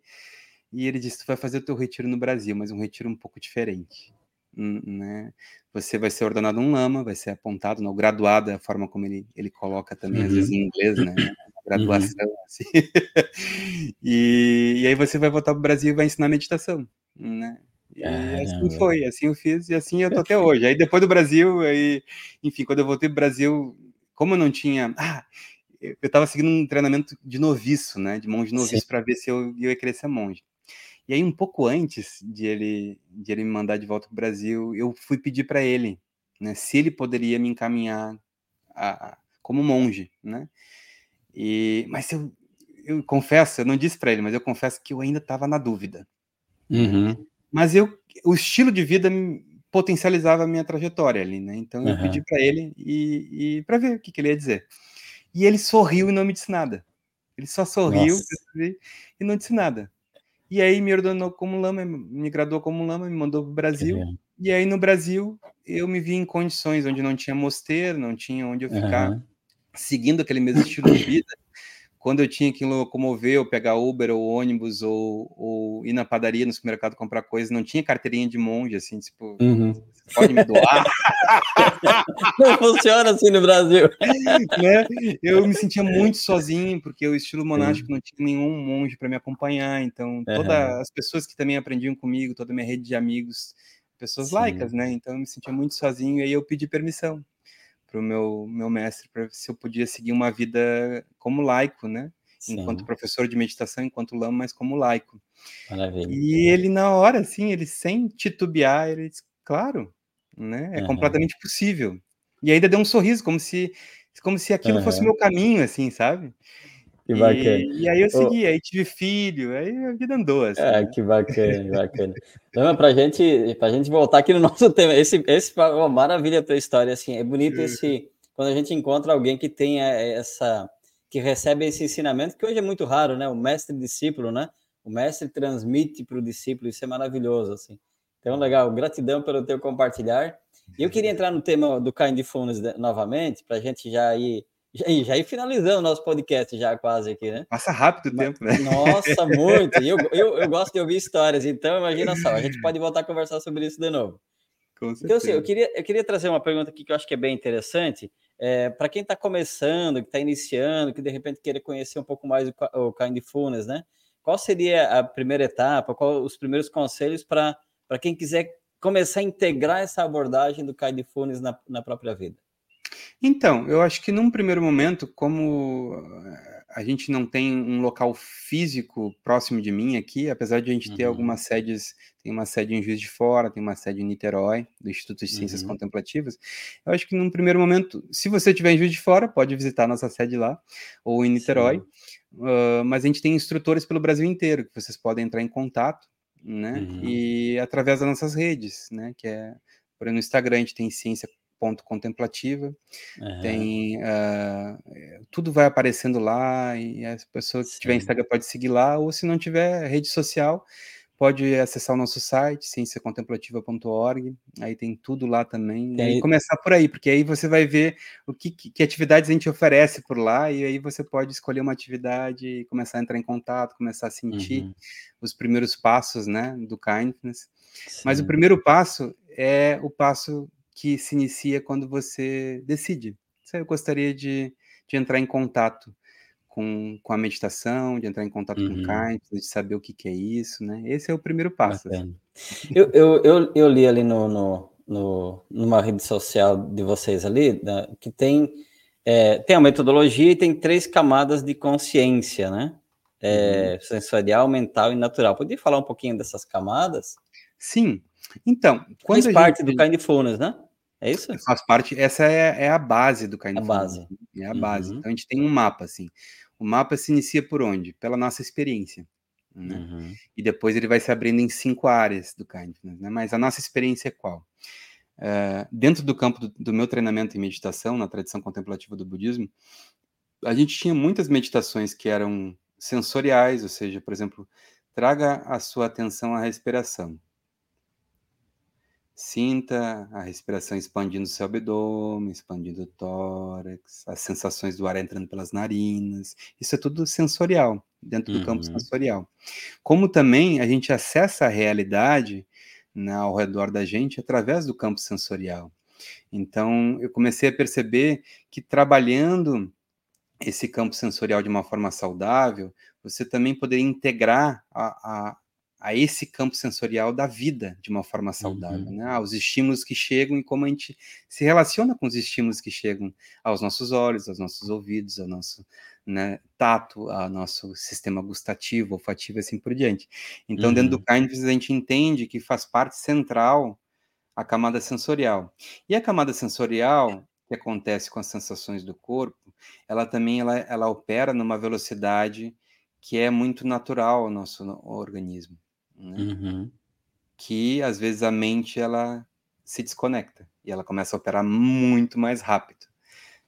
e ele disse: Tu vai fazer o teu retiro no Brasil, mas um retiro um pouco diferente. Hum, né? Você vai ser ordenado um lama, vai ser apontado, no graduado, é a forma como ele, ele coloca também, uhum. às vezes em inglês, né? Graduação, uhum. assim. e, e aí você vai voltar para o Brasil e vai ensinar meditação, né? E assim foi, assim eu fiz e assim eu tô até hoje. Aí depois do Brasil, aí, enfim, quando eu voltei para o Brasil, como eu não tinha. Ah, eu estava seguindo um treinamento de noviço, né? De monge noviço, para ver se eu, eu ia ser monge. E aí, um pouco antes de ele, de ele me mandar de volta para o Brasil, eu fui pedir para ele, né, se ele poderia me encaminhar a, a, como monge, né? E, mas eu, eu confesso, eu não disse para ele, mas eu confesso que eu ainda estava na dúvida. Uhum. Mas eu, o estilo de vida potencializava a minha trajetória ali, né? Então eu uhum. pedi para ele e, e para ver o que, que, ele ia dizer. E ele sorriu e não me disse nada. Ele só sorriu e não disse nada. E aí me ordenou como lama, me graduou como lama, me mandou para o Brasil. E aí no Brasil eu me vi em condições onde não tinha mosteiro, não tinha onde eu ficar, uhum. Seguindo aquele mesmo estilo de vida quando eu tinha que locomover, ou pegar Uber ou ônibus, ou, ou ir na padaria, no supermercado comprar coisas, não tinha carteirinha de monge, assim, tipo, uhum. pode me doar? Não funciona assim no Brasil. né? Eu me sentia muito sozinho, porque o estilo monástico não tinha nenhum monge para me acompanhar, então todas uhum. as pessoas que também aprendiam comigo, toda a minha rede de amigos, pessoas Sim. laicas, né? Então eu me sentia muito sozinho, e aí eu pedi permissão para o meu, meu mestre para se eu podia seguir uma vida como laico, né? Sim. Enquanto professor de meditação, enquanto lama, mas como laico. Maravilha. E ele, na hora, assim, ele sem titubear, ele disse, claro, né? É uhum. completamente possível. E ainda deu um sorriso, como se, como se aquilo uhum. fosse meu caminho, assim, sabe? Que bacana. E, e aí eu segui, oh. aí tive filho, aí a vida andou. Assim, é, né? que bacana, bacana. Então, para gente, a gente voltar aqui no nosso tema, esse, esse uma maravilha a tua história, assim, é bonito esse, quando a gente encontra alguém que tem essa, que recebe esse ensinamento, que hoje é muito raro, né? O mestre-discípulo, né? O mestre transmite para o discípulo, isso é maravilhoso, assim. Então, legal, gratidão pelo teu compartilhar. E eu queria entrar no tema do Kindfulness novamente, para a gente já ir já, já ir finalizando o nosso podcast já quase aqui, né? Passa rápido o tempo, né? Nossa, muito! E eu, eu, eu gosto de ouvir histórias, então imagina só, a gente pode voltar a conversar sobre isso de novo. Com então, assim, eu queria, eu queria trazer uma pergunta aqui que eu acho que é bem interessante. É, para quem está começando, que está iniciando, que de repente querer conhecer um pouco mais o, o Kindfulness, né? Qual seria a primeira etapa, qual os primeiros conselhos para quem quiser começar a integrar essa abordagem do Kindfulness na, na própria vida? Então, eu acho que num primeiro momento, como eh, a gente não tem um local físico próximo de mim aqui, apesar de a gente ter uhum. algumas sedes, tem uma sede em Juiz de Fora, tem uma sede em Niterói, do Instituto de Ciências uhum. Contemplativas. Eu acho que num primeiro momento, se você estiver em Juiz de Fora, pode visitar a nossa sede lá, ou em Niterói. Uh, mas a gente tem instrutores pelo Brasil inteiro, que vocês podem entrar em contato, né? Uhum. E através das nossas redes, né? Que é, por exemplo, no Instagram a gente tem Ciência ponto contemplativa. Uhum. Tem uh, tudo vai aparecendo lá e a pessoa que Sim. tiver Instagram pode seguir lá ou se não tiver rede social pode acessar o nosso site cienciacontemplativa.org aí tem tudo lá também e começar por aí porque aí você vai ver o que, que, atividades a gente oferece por lá e aí você pode escolher uma atividade e começar a entrar em contato começar a sentir uhum. os primeiros passos né do kindness Sim. mas o primeiro passo é o passo que se inicia quando você decide. Eu gostaria de, de entrar em contato com, com a meditação, de entrar em contato uhum. com o Kindness, de saber o que, que é isso, né? Esse é o primeiro passo. Assim. Eu, eu, eu, eu, li ali no, no, no, numa rede social de vocês ali, né, que tem, é, tem a metodologia e tem três camadas de consciência, né? É, uhum. Sensorial, mental e natural. Podia falar um pouquinho dessas camadas? Sim. Então, quando Faz parte do Kindfulness, né? É isso? Faz parte, essa é, é a base do Kindfulness. A base. É a base. Uhum. Então a gente tem um mapa, assim. O mapa se inicia por onde? Pela nossa experiência. Né? Uhum. E depois ele vai se abrindo em cinco áreas do Kindness. Né? Mas a nossa experiência é qual? Uh, dentro do campo do, do, meu treinamento em meditação, na tradição contemplativa do budismo, a gente tinha muitas meditações que eram sensoriais, ou seja, por exemplo, traga a sua atenção à respiração. Sinta a respiração expandindo o seu abdômen, expandindo o tórax, as sensações do ar entrando pelas narinas. Isso é tudo sensorial, dentro do uhum. campo sensorial. Como também a gente acessa a realidade né, ao redor da gente através do campo sensorial. Então, eu comecei a perceber que trabalhando esse campo sensorial de uma forma saudável, você também poderia integrar a, a a esse campo sensorial da vida de uma forma saudável, uhum. né? Aos estímulos que chegam e como a gente se relaciona com os estímulos que chegam aos nossos olhos, aos nossos ouvidos, ao nosso né, tato, ao nosso sistema gustativo, olfativo e assim por diante. Então, uhum. dentro do uhum. Kindness, a gente entende que faz parte central a camada sensorial. E a camada sensorial, que acontece com as sensações do corpo, ela também ela, ela opera numa velocidade que é muito natural ao nosso organismo né? Uhum. Que às vezes a mente ela se desconecta e ela começa a operar muito mais rápido.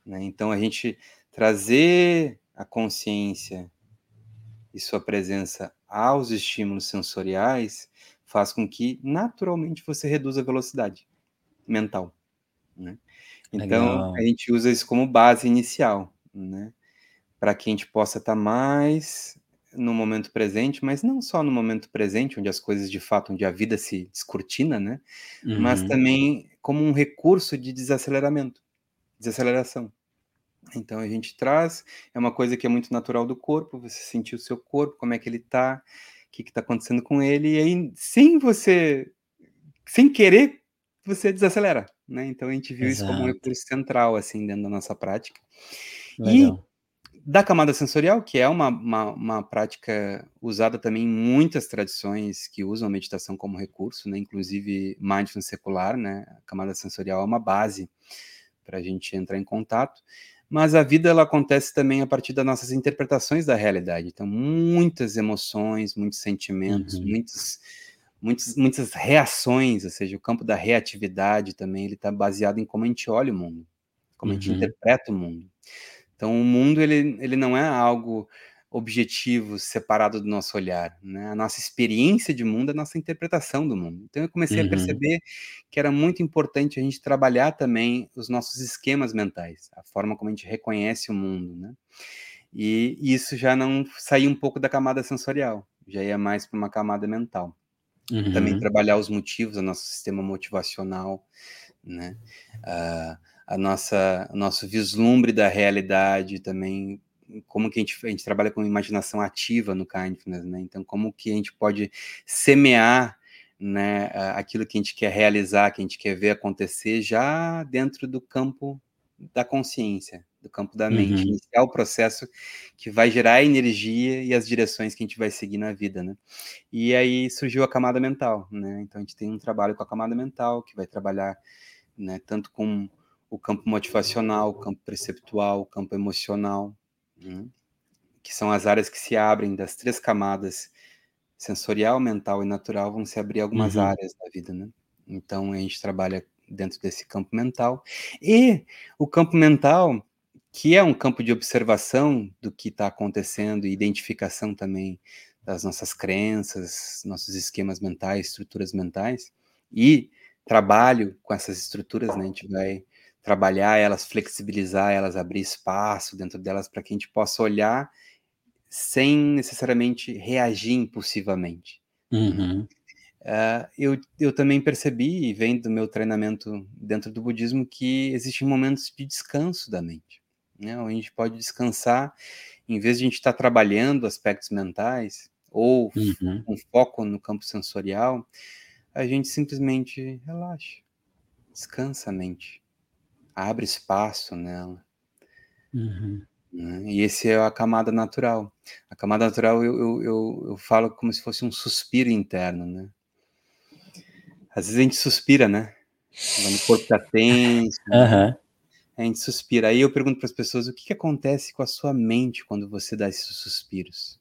Né? Então a gente trazer a consciência e sua presença aos estímulos sensoriais faz com que naturalmente você reduza a velocidade mental. Né? Então Legal. a gente usa isso como base inicial, né? para que a gente possa estar tá mais no momento presente, mas não só no momento presente, onde as coisas de fato, onde a vida se descortina, né? Uhum. Mas também como um recurso de desaceleramento, desaceleração. Então a gente traz, é uma coisa que é muito natural do corpo, você sentir o seu corpo, como é que ele tá, o que está acontecendo com ele, e aí, sem você, sem querer, você desacelera, né? Então a gente viu Exato. isso como um recurso central, assim, dentro da nossa prática. Legal. E da camada sensorial, que é uma, uma, uma, prática usada também em muitas tradições que usam a meditação como recurso, né? inclusive mindfulness secular, né? a camada sensorial é uma base para a gente entrar em contato, mas a vida ela acontece também a partir das nossas interpretações da realidade, então muitas emoções, muitos sentimentos, uhum. muitos, muitos, muitas reações, ou seja, o campo da reatividade também, ele está baseado em como a gente olha o mundo, como uhum. a gente uhum. interpreta o mundo. Então, o mundo ele, ele não é algo objetivo, separado do nosso olhar. Né? A nossa experiência de mundo é a nossa interpretação do mundo. Então, eu comecei uhum. a perceber que era muito importante a gente trabalhar também os nossos esquemas mentais, a forma como a gente reconhece o mundo. Né? E isso já não saía um pouco da camada sensorial, já ia mais para uma camada mental. Uhum. Também trabalhar os motivos, o nosso sistema motivacional, né? Uh, a nossa, nosso vislumbre da realidade também, como que a gente, a gente trabalha com imaginação ativa no Kindness, né? Então, como que a gente pode semear né, aquilo que a gente quer realizar, que a gente quer ver acontecer já dentro do campo da consciência, do campo da mente, uhum. iniciar o processo que vai gerar a energia e as direções que a gente vai seguir na vida, né? E aí surgiu a camada mental, né? Então a gente tem um trabalho com a camada mental que vai trabalhar, né, tanto com o campo motivacional, o campo perceptual, o campo emocional, né? que são as áreas que se abrem das três camadas sensorial, mental e natural, vão se abrir algumas uhum. áreas da vida, né? Então a gente trabalha dentro desse campo mental e o campo mental, que é um campo de observação do que está acontecendo e identificação também das nossas crenças, nossos esquemas mentais, estruturas mentais e trabalho com essas estruturas, né? A gente vai trabalhar elas, flexibilizar elas, abrir espaço dentro delas para que a gente possa olhar sem necessariamente reagir impulsivamente. Uhum. Uh, eu, eu também percebi, vendo do meu treinamento dentro do budismo, que existem momentos de descanso da mente. né? Onde a gente pode descansar, em vez de a gente estar tá trabalhando aspectos mentais ou uhum. um foco no campo sensorial, a gente simplesmente relaxa, descansa a mente, abre espaço nela. Uhum. Né? E esse é a camada natural. A camada natural eu, eu, eu, eu, falo como se fosse um suspiro interno, né? Às vezes a gente suspira, né? Quando o corpo está tenso, uhum. a gente suspira. Aí eu pergunto para as pessoas o que, que acontece com a sua mente quando você dá esses suspiros.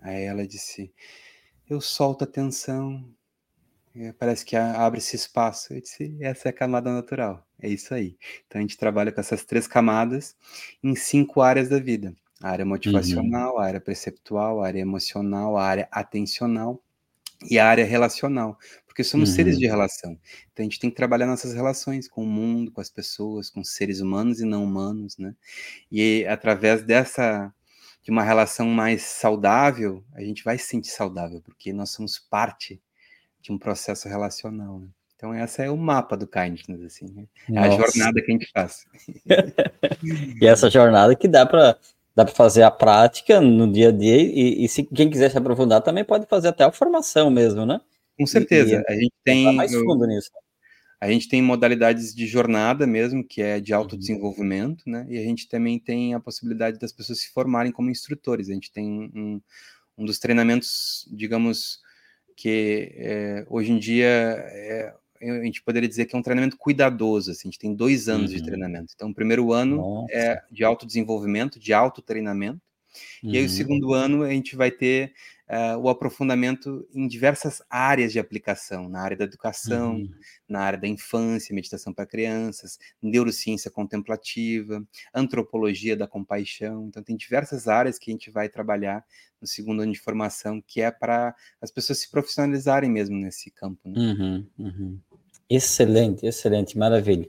Aí ela disse: Eu solto a tensão, parece que abre esse espaço. Eu disse, essa é a camada natural. É isso aí. Então a gente trabalha com essas três camadas em cinco áreas da vida: a área motivacional, uhum. a área perceptual, a área emocional, a área atencional e a área relacional. Porque somos uhum. seres de relação. Então a gente tem que trabalhar nossas relações com o mundo, com as pessoas, com seres humanos e não humanos, né? E através dessa de uma relação mais saudável, a gente vai se sentir saudável, porque nós somos parte de um processo relacional. Né? Então, essa é o mapa do kindness, assim, né? É a jornada que a gente faz. e essa jornada que dá para dá para fazer a prática no dia a dia e, e, se quem quiser se aprofundar também pode fazer até a formação mesmo, né? Com certeza. E, a gente tem mais fundo nisso. A gente tem modalidades de jornada mesmo, que é de uhum. autodesenvolvimento, né? E a gente também tem a possibilidade das pessoas se formarem como instrutores. A gente tem um, um dos treinamentos, digamos, que é, hoje em dia é, a gente poderia dizer que é um treinamento cuidadoso. Assim, a gente tem dois anos uhum. de treinamento. Então, o primeiro ano Nossa. é de autodesenvolvimento, de autotreinamento. Uhum. E aí, o uhum. segundo ano, a gente vai ter uh, o aprofundamento em diversas áreas de aplicação, na área da educação, uhum. na área da infância, meditação para crianças, neurociência contemplativa, antropologia da compaixão. Então, tem diversas áreas que a gente vai trabalhar no segundo ano de formação, que é para as pessoas se profissionalizarem mesmo nesse campo. Né? Uhum, uhum. Excelente, excelente, maravilha.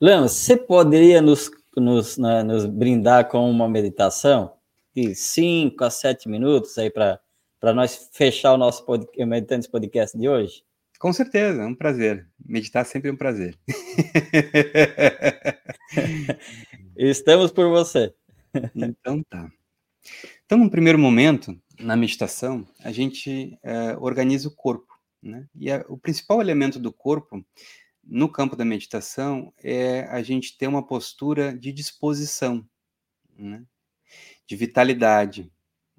Lama, você poderia nos, nos, né, nos brindar com uma meditação de 5 a 7 minutos aí para para nós fechar o nosso podcast, Meditantes Podcast de hoje? Com certeza, é um prazer. Meditar sempre é um prazer. Estamos por você. Então tá. Então, no primeiro momento, na meditação, a gente é, organiza o corpo. Né? E a, o principal elemento do corpo, no campo da meditação, é a gente ter uma postura de disposição, né? de vitalidade,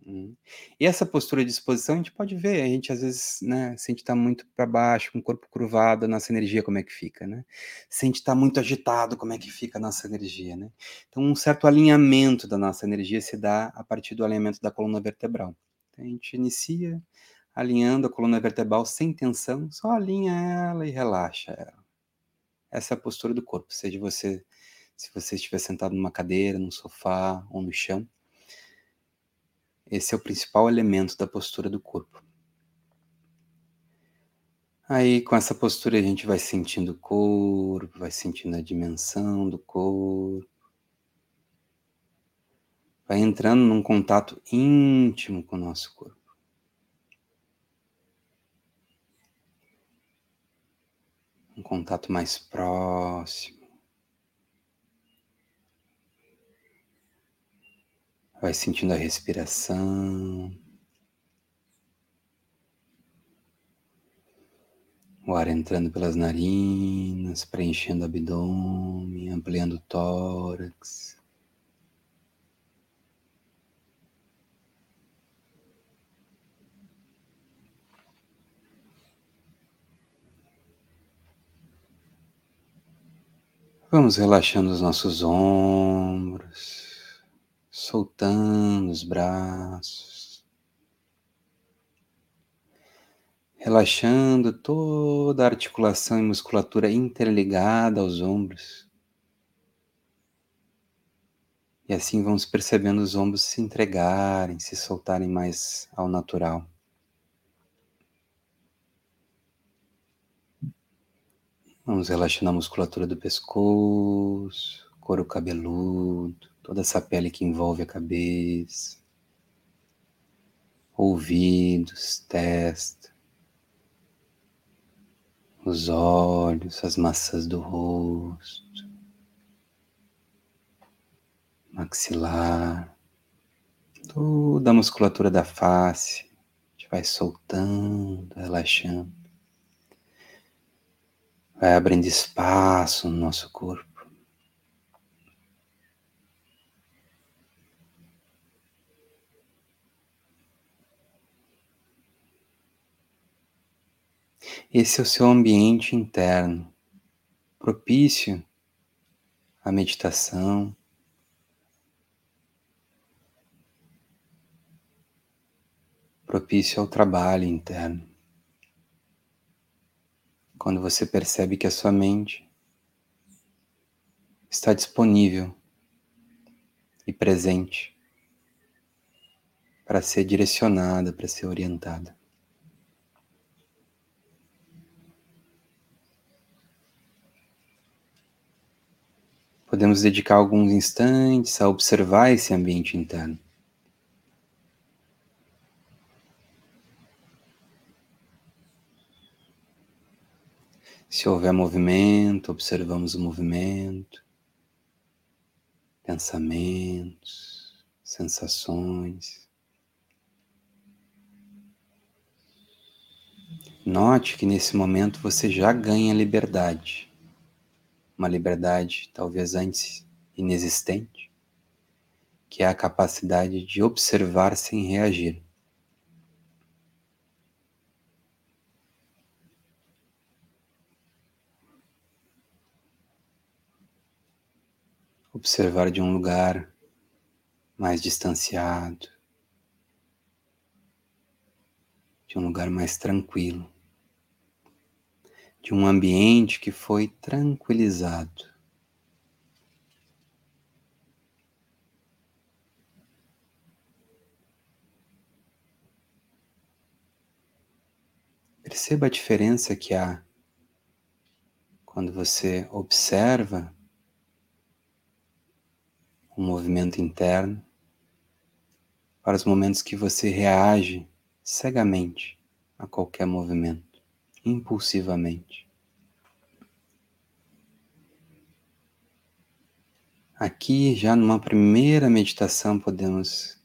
Uhum. E essa postura de disposição a gente pode ver, a gente às vezes, né, se a gente está muito para baixo, com o corpo curvado, nossa energia como é que fica, né? Se a gente está muito agitado, como é que fica a nossa energia, né? Então, um certo alinhamento da nossa energia se dá a partir do alinhamento da coluna vertebral. Então, a gente inicia alinhando a coluna vertebral sem tensão, só alinha ela e relaxa ela. Essa é a postura do corpo, seja você, se você estiver sentado numa cadeira, num sofá ou no chão, esse é o principal elemento da postura do corpo. Aí, com essa postura, a gente vai sentindo o corpo, vai sentindo a dimensão do corpo. Vai entrando num contato íntimo com o nosso corpo. Um contato mais próximo. Vai sentindo a respiração. O ar entrando pelas narinas, preenchendo o abdômen, ampliando o tórax. Vamos relaxando os nossos ombros soltando os braços, relaxando toda a articulação e musculatura interligada aos ombros. E assim vamos percebendo os ombros se entregarem, se soltarem mais ao natural. Vamos relaxando a musculatura do pescoço, couro cabeludo toda essa pele que envolve a cabeça, ouvidos, testa, os olhos, as maçãs do rosto. maxilar, toda a musculatura da face, a gente vai soltando, relaxando, vai abrindo espaço no nosso corpo. Esse é o seu ambiente interno, propício à meditação, propício ao trabalho interno. Quando você percebe que a sua mente está disponível e presente para ser direcionada, para ser orientada. Podemos dedicar alguns instantes a observar esse ambiente interno. Se houver movimento, observamos o movimento, pensamentos, sensações. Note que nesse momento você já ganha liberdade, uma liberdade talvez antes inexistente, que é a capacidade de observar sem reagir. observar de um lugar mais distanciado, de um lugar mais tranquilo, de um ambiente que foi tranquilizado. Perceba a diferença que há quando você observa o movimento interno, para os momentos que você reage cegamente a qualquer movimento, impulsivamente. Aqui, já numa primeira meditação, podemos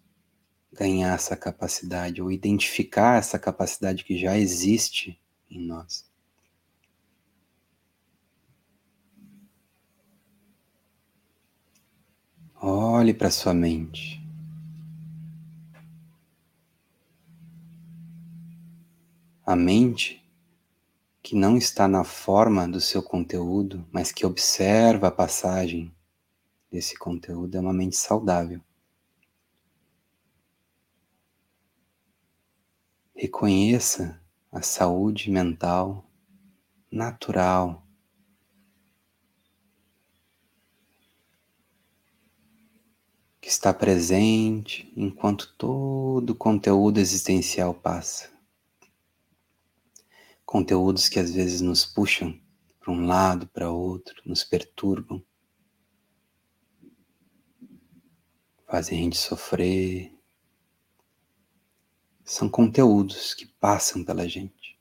ganhar essa capacidade ou identificar essa capacidade que já existe em nós. Olhe para sua mente. A mente que não está na forma do seu conteúdo, mas que observa a passagem desse conteúdo é uma mente saudável. Reconheça a saúde mental natural que está presente enquanto todo o conteúdo existencial passa. Conteúdos que às vezes nos puxam para um lado, para outro, nos perturbam, fazem a gente sofrer. São conteúdos que passam pela gente.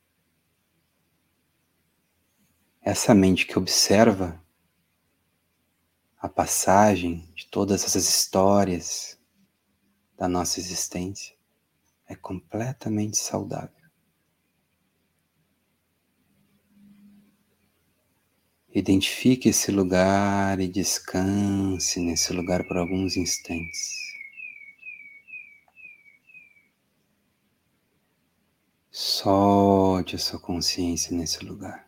Essa mente que observa a passagem de todas essas histórias da nossa existência é completamente saudável. Identifique esse lugar e descanse nesse lugar por alguns instantes. Solte a sua consciência nesse lugar.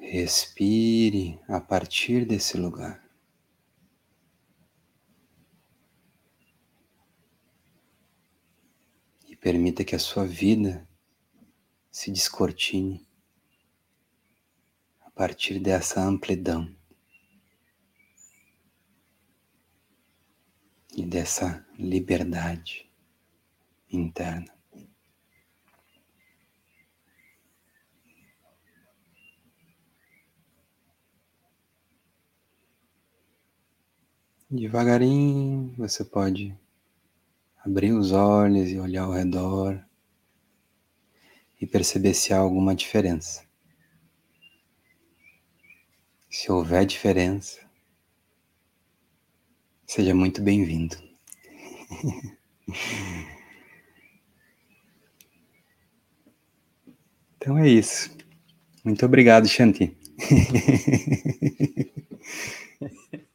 Respire a partir desse lugar. E permita que a sua vida se descortine a partir dessa amplidão e dessa liberdade interna. Devagarinho você pode abrir os olhos e olhar ao redor e perceber se há alguma diferença Se houver diferença, seja muito bem-vindo. Então é isso. Muito obrigado, Shanti.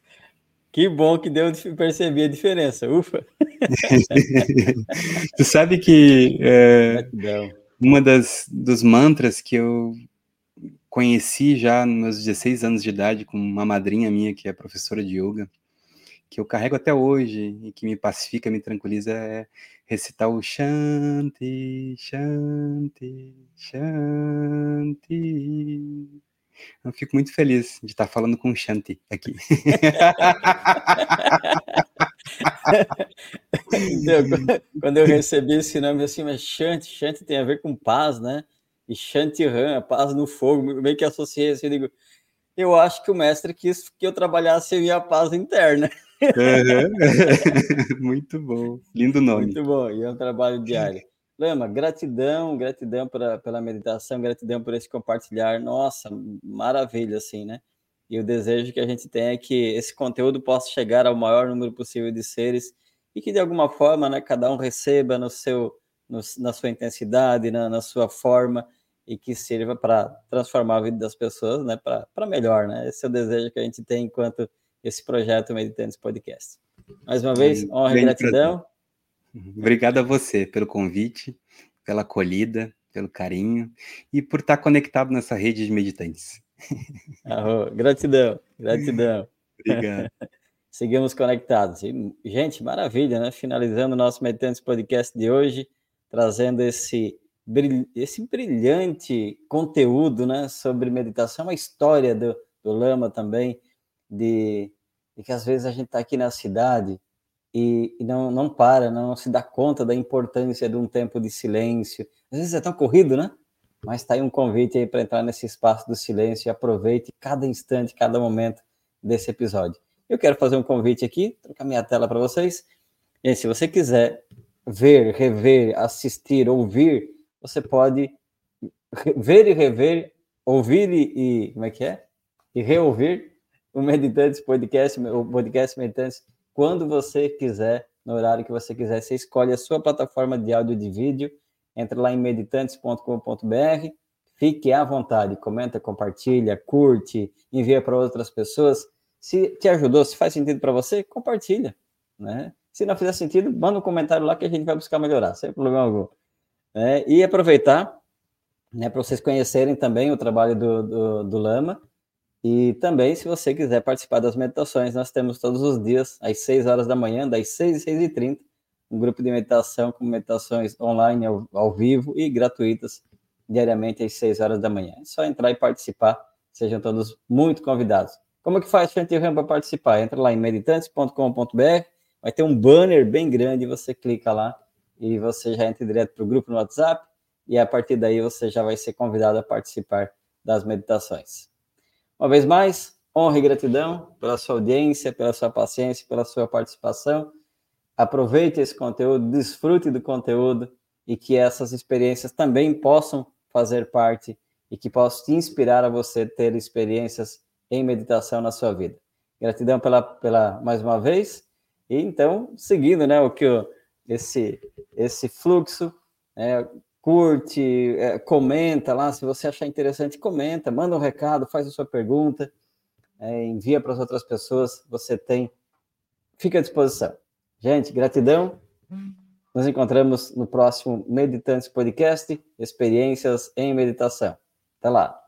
Que bom que deu de perceber a diferença. Ufa! tu sabe que é, uma das dos mantras que eu conheci já nos meus 16 anos de idade com uma madrinha minha que é professora de yoga, que eu carrego até hoje e que me pacifica, me tranquiliza é recitar o Shanti, Shanti, Shanti. Eu fico muito feliz de estar falando com o Shanti aqui. então, quando eu recebi esse nome assim, mas Shanti, Shanti tem a ver com paz, né? E Shanti Ram, paz no fogo, meio que associei assim, eu digo, eu acho que o mestre quis que eu trabalhasse a minha paz interna. Uhum. muito bom, lindo nome. Muito bom, e é um trabalho diário. Lema, gratidão, gratidão pra, pela meditação, gratidão por esse compartilhar. Nossa, maravilha, assim, né? E o desejo que a gente tem é que esse conteúdo possa chegar ao maior número possível de seres e que de alguma forma, né, cada um receba no seu, no, na sua intensidade, na, na sua forma e que sirva para transformar a vida das pessoas, né, para melhor, né? Esse é o desejo que a gente tem enquanto esse projeto Meditantes Podcast. Mais uma vez, honra e gratidão. Prazer. Obrigado a você pelo convite, pela acolhida, pelo carinho e por estar conectado nessa rede de meditantes. gratidão, gratidão. Obrigado. Seguimos conectados. E, gente, maravilha, né? Finalizando o nosso Meditantes Podcast de hoje, trazendo esse, esse brilhante conteúdo né, sobre meditação, a história do, do Lama também, de, de que às vezes a gente está aqui na cidade e, e, não, não para, não se dá conta da importância de um tempo de silêncio. Às vezes é tão corrido, né? Mas está aí um convite aí para entrar nesse espaço do silêncio e aproveite cada instante, cada momento desse episódio. Eu quero fazer um convite aqui, trocar minha tela para vocês. E se você quiser ver, rever, assistir, ouvir, você pode ver e rever, ouvir e, e como é que é? E reouvir o Meditantes Podcast, o podcast Meditantes quando você quiser, no horário que você quiser. Você escolhe a sua plataforma de áudio e de vídeo, entra lá em meditantes.com.br, fique à vontade, comenta, compartilha, curte, envia para outras pessoas. Se te ajudou, se faz sentido para você, compartilha, né? Se não fizer sentido, manda um comentário lá que a gente vai buscar melhorar, sem problema algum. É, e aproveitar né, para vocês conhecerem também o trabalho do, do, do Lama, e também, se você quiser participar das meditações, nós temos todos os dias, às 6 horas da manhã, das 6 às 6 e 30 um grupo de meditação com meditações online, ao, ao, vivo e gratuitas, diariamente às 6 horas da manhã. É só entrar e participar, sejam todos muito convidados. Como é que faz Frente para participar? Entra lá em meditantes.com.br, vai ter um banner bem grande, você clica lá e você já entra direto para o grupo no WhatsApp, e a partir daí você já vai ser convidado a participar das meditações. Uma vez mais, honra e gratidão pela sua audiência, pela sua paciência, pela sua participação. Aproveite esse conteúdo, desfrute do conteúdo e que essas experiências também possam fazer parte e que possam te inspirar a você ter experiências em meditação na sua vida. Gratidão pela, pela mais uma vez. E então, seguindo né, o que eu, esse, esse fluxo, né, curte, é, comenta lá, se você achar interessante, comenta, manda um recado, faz a sua pergunta, é, envia para as outras pessoas, você tem, fica à disposição. Gente, gratidão. Nos encontramos no próximo Meditantes Podcast, Experiências em Meditação. Até lá.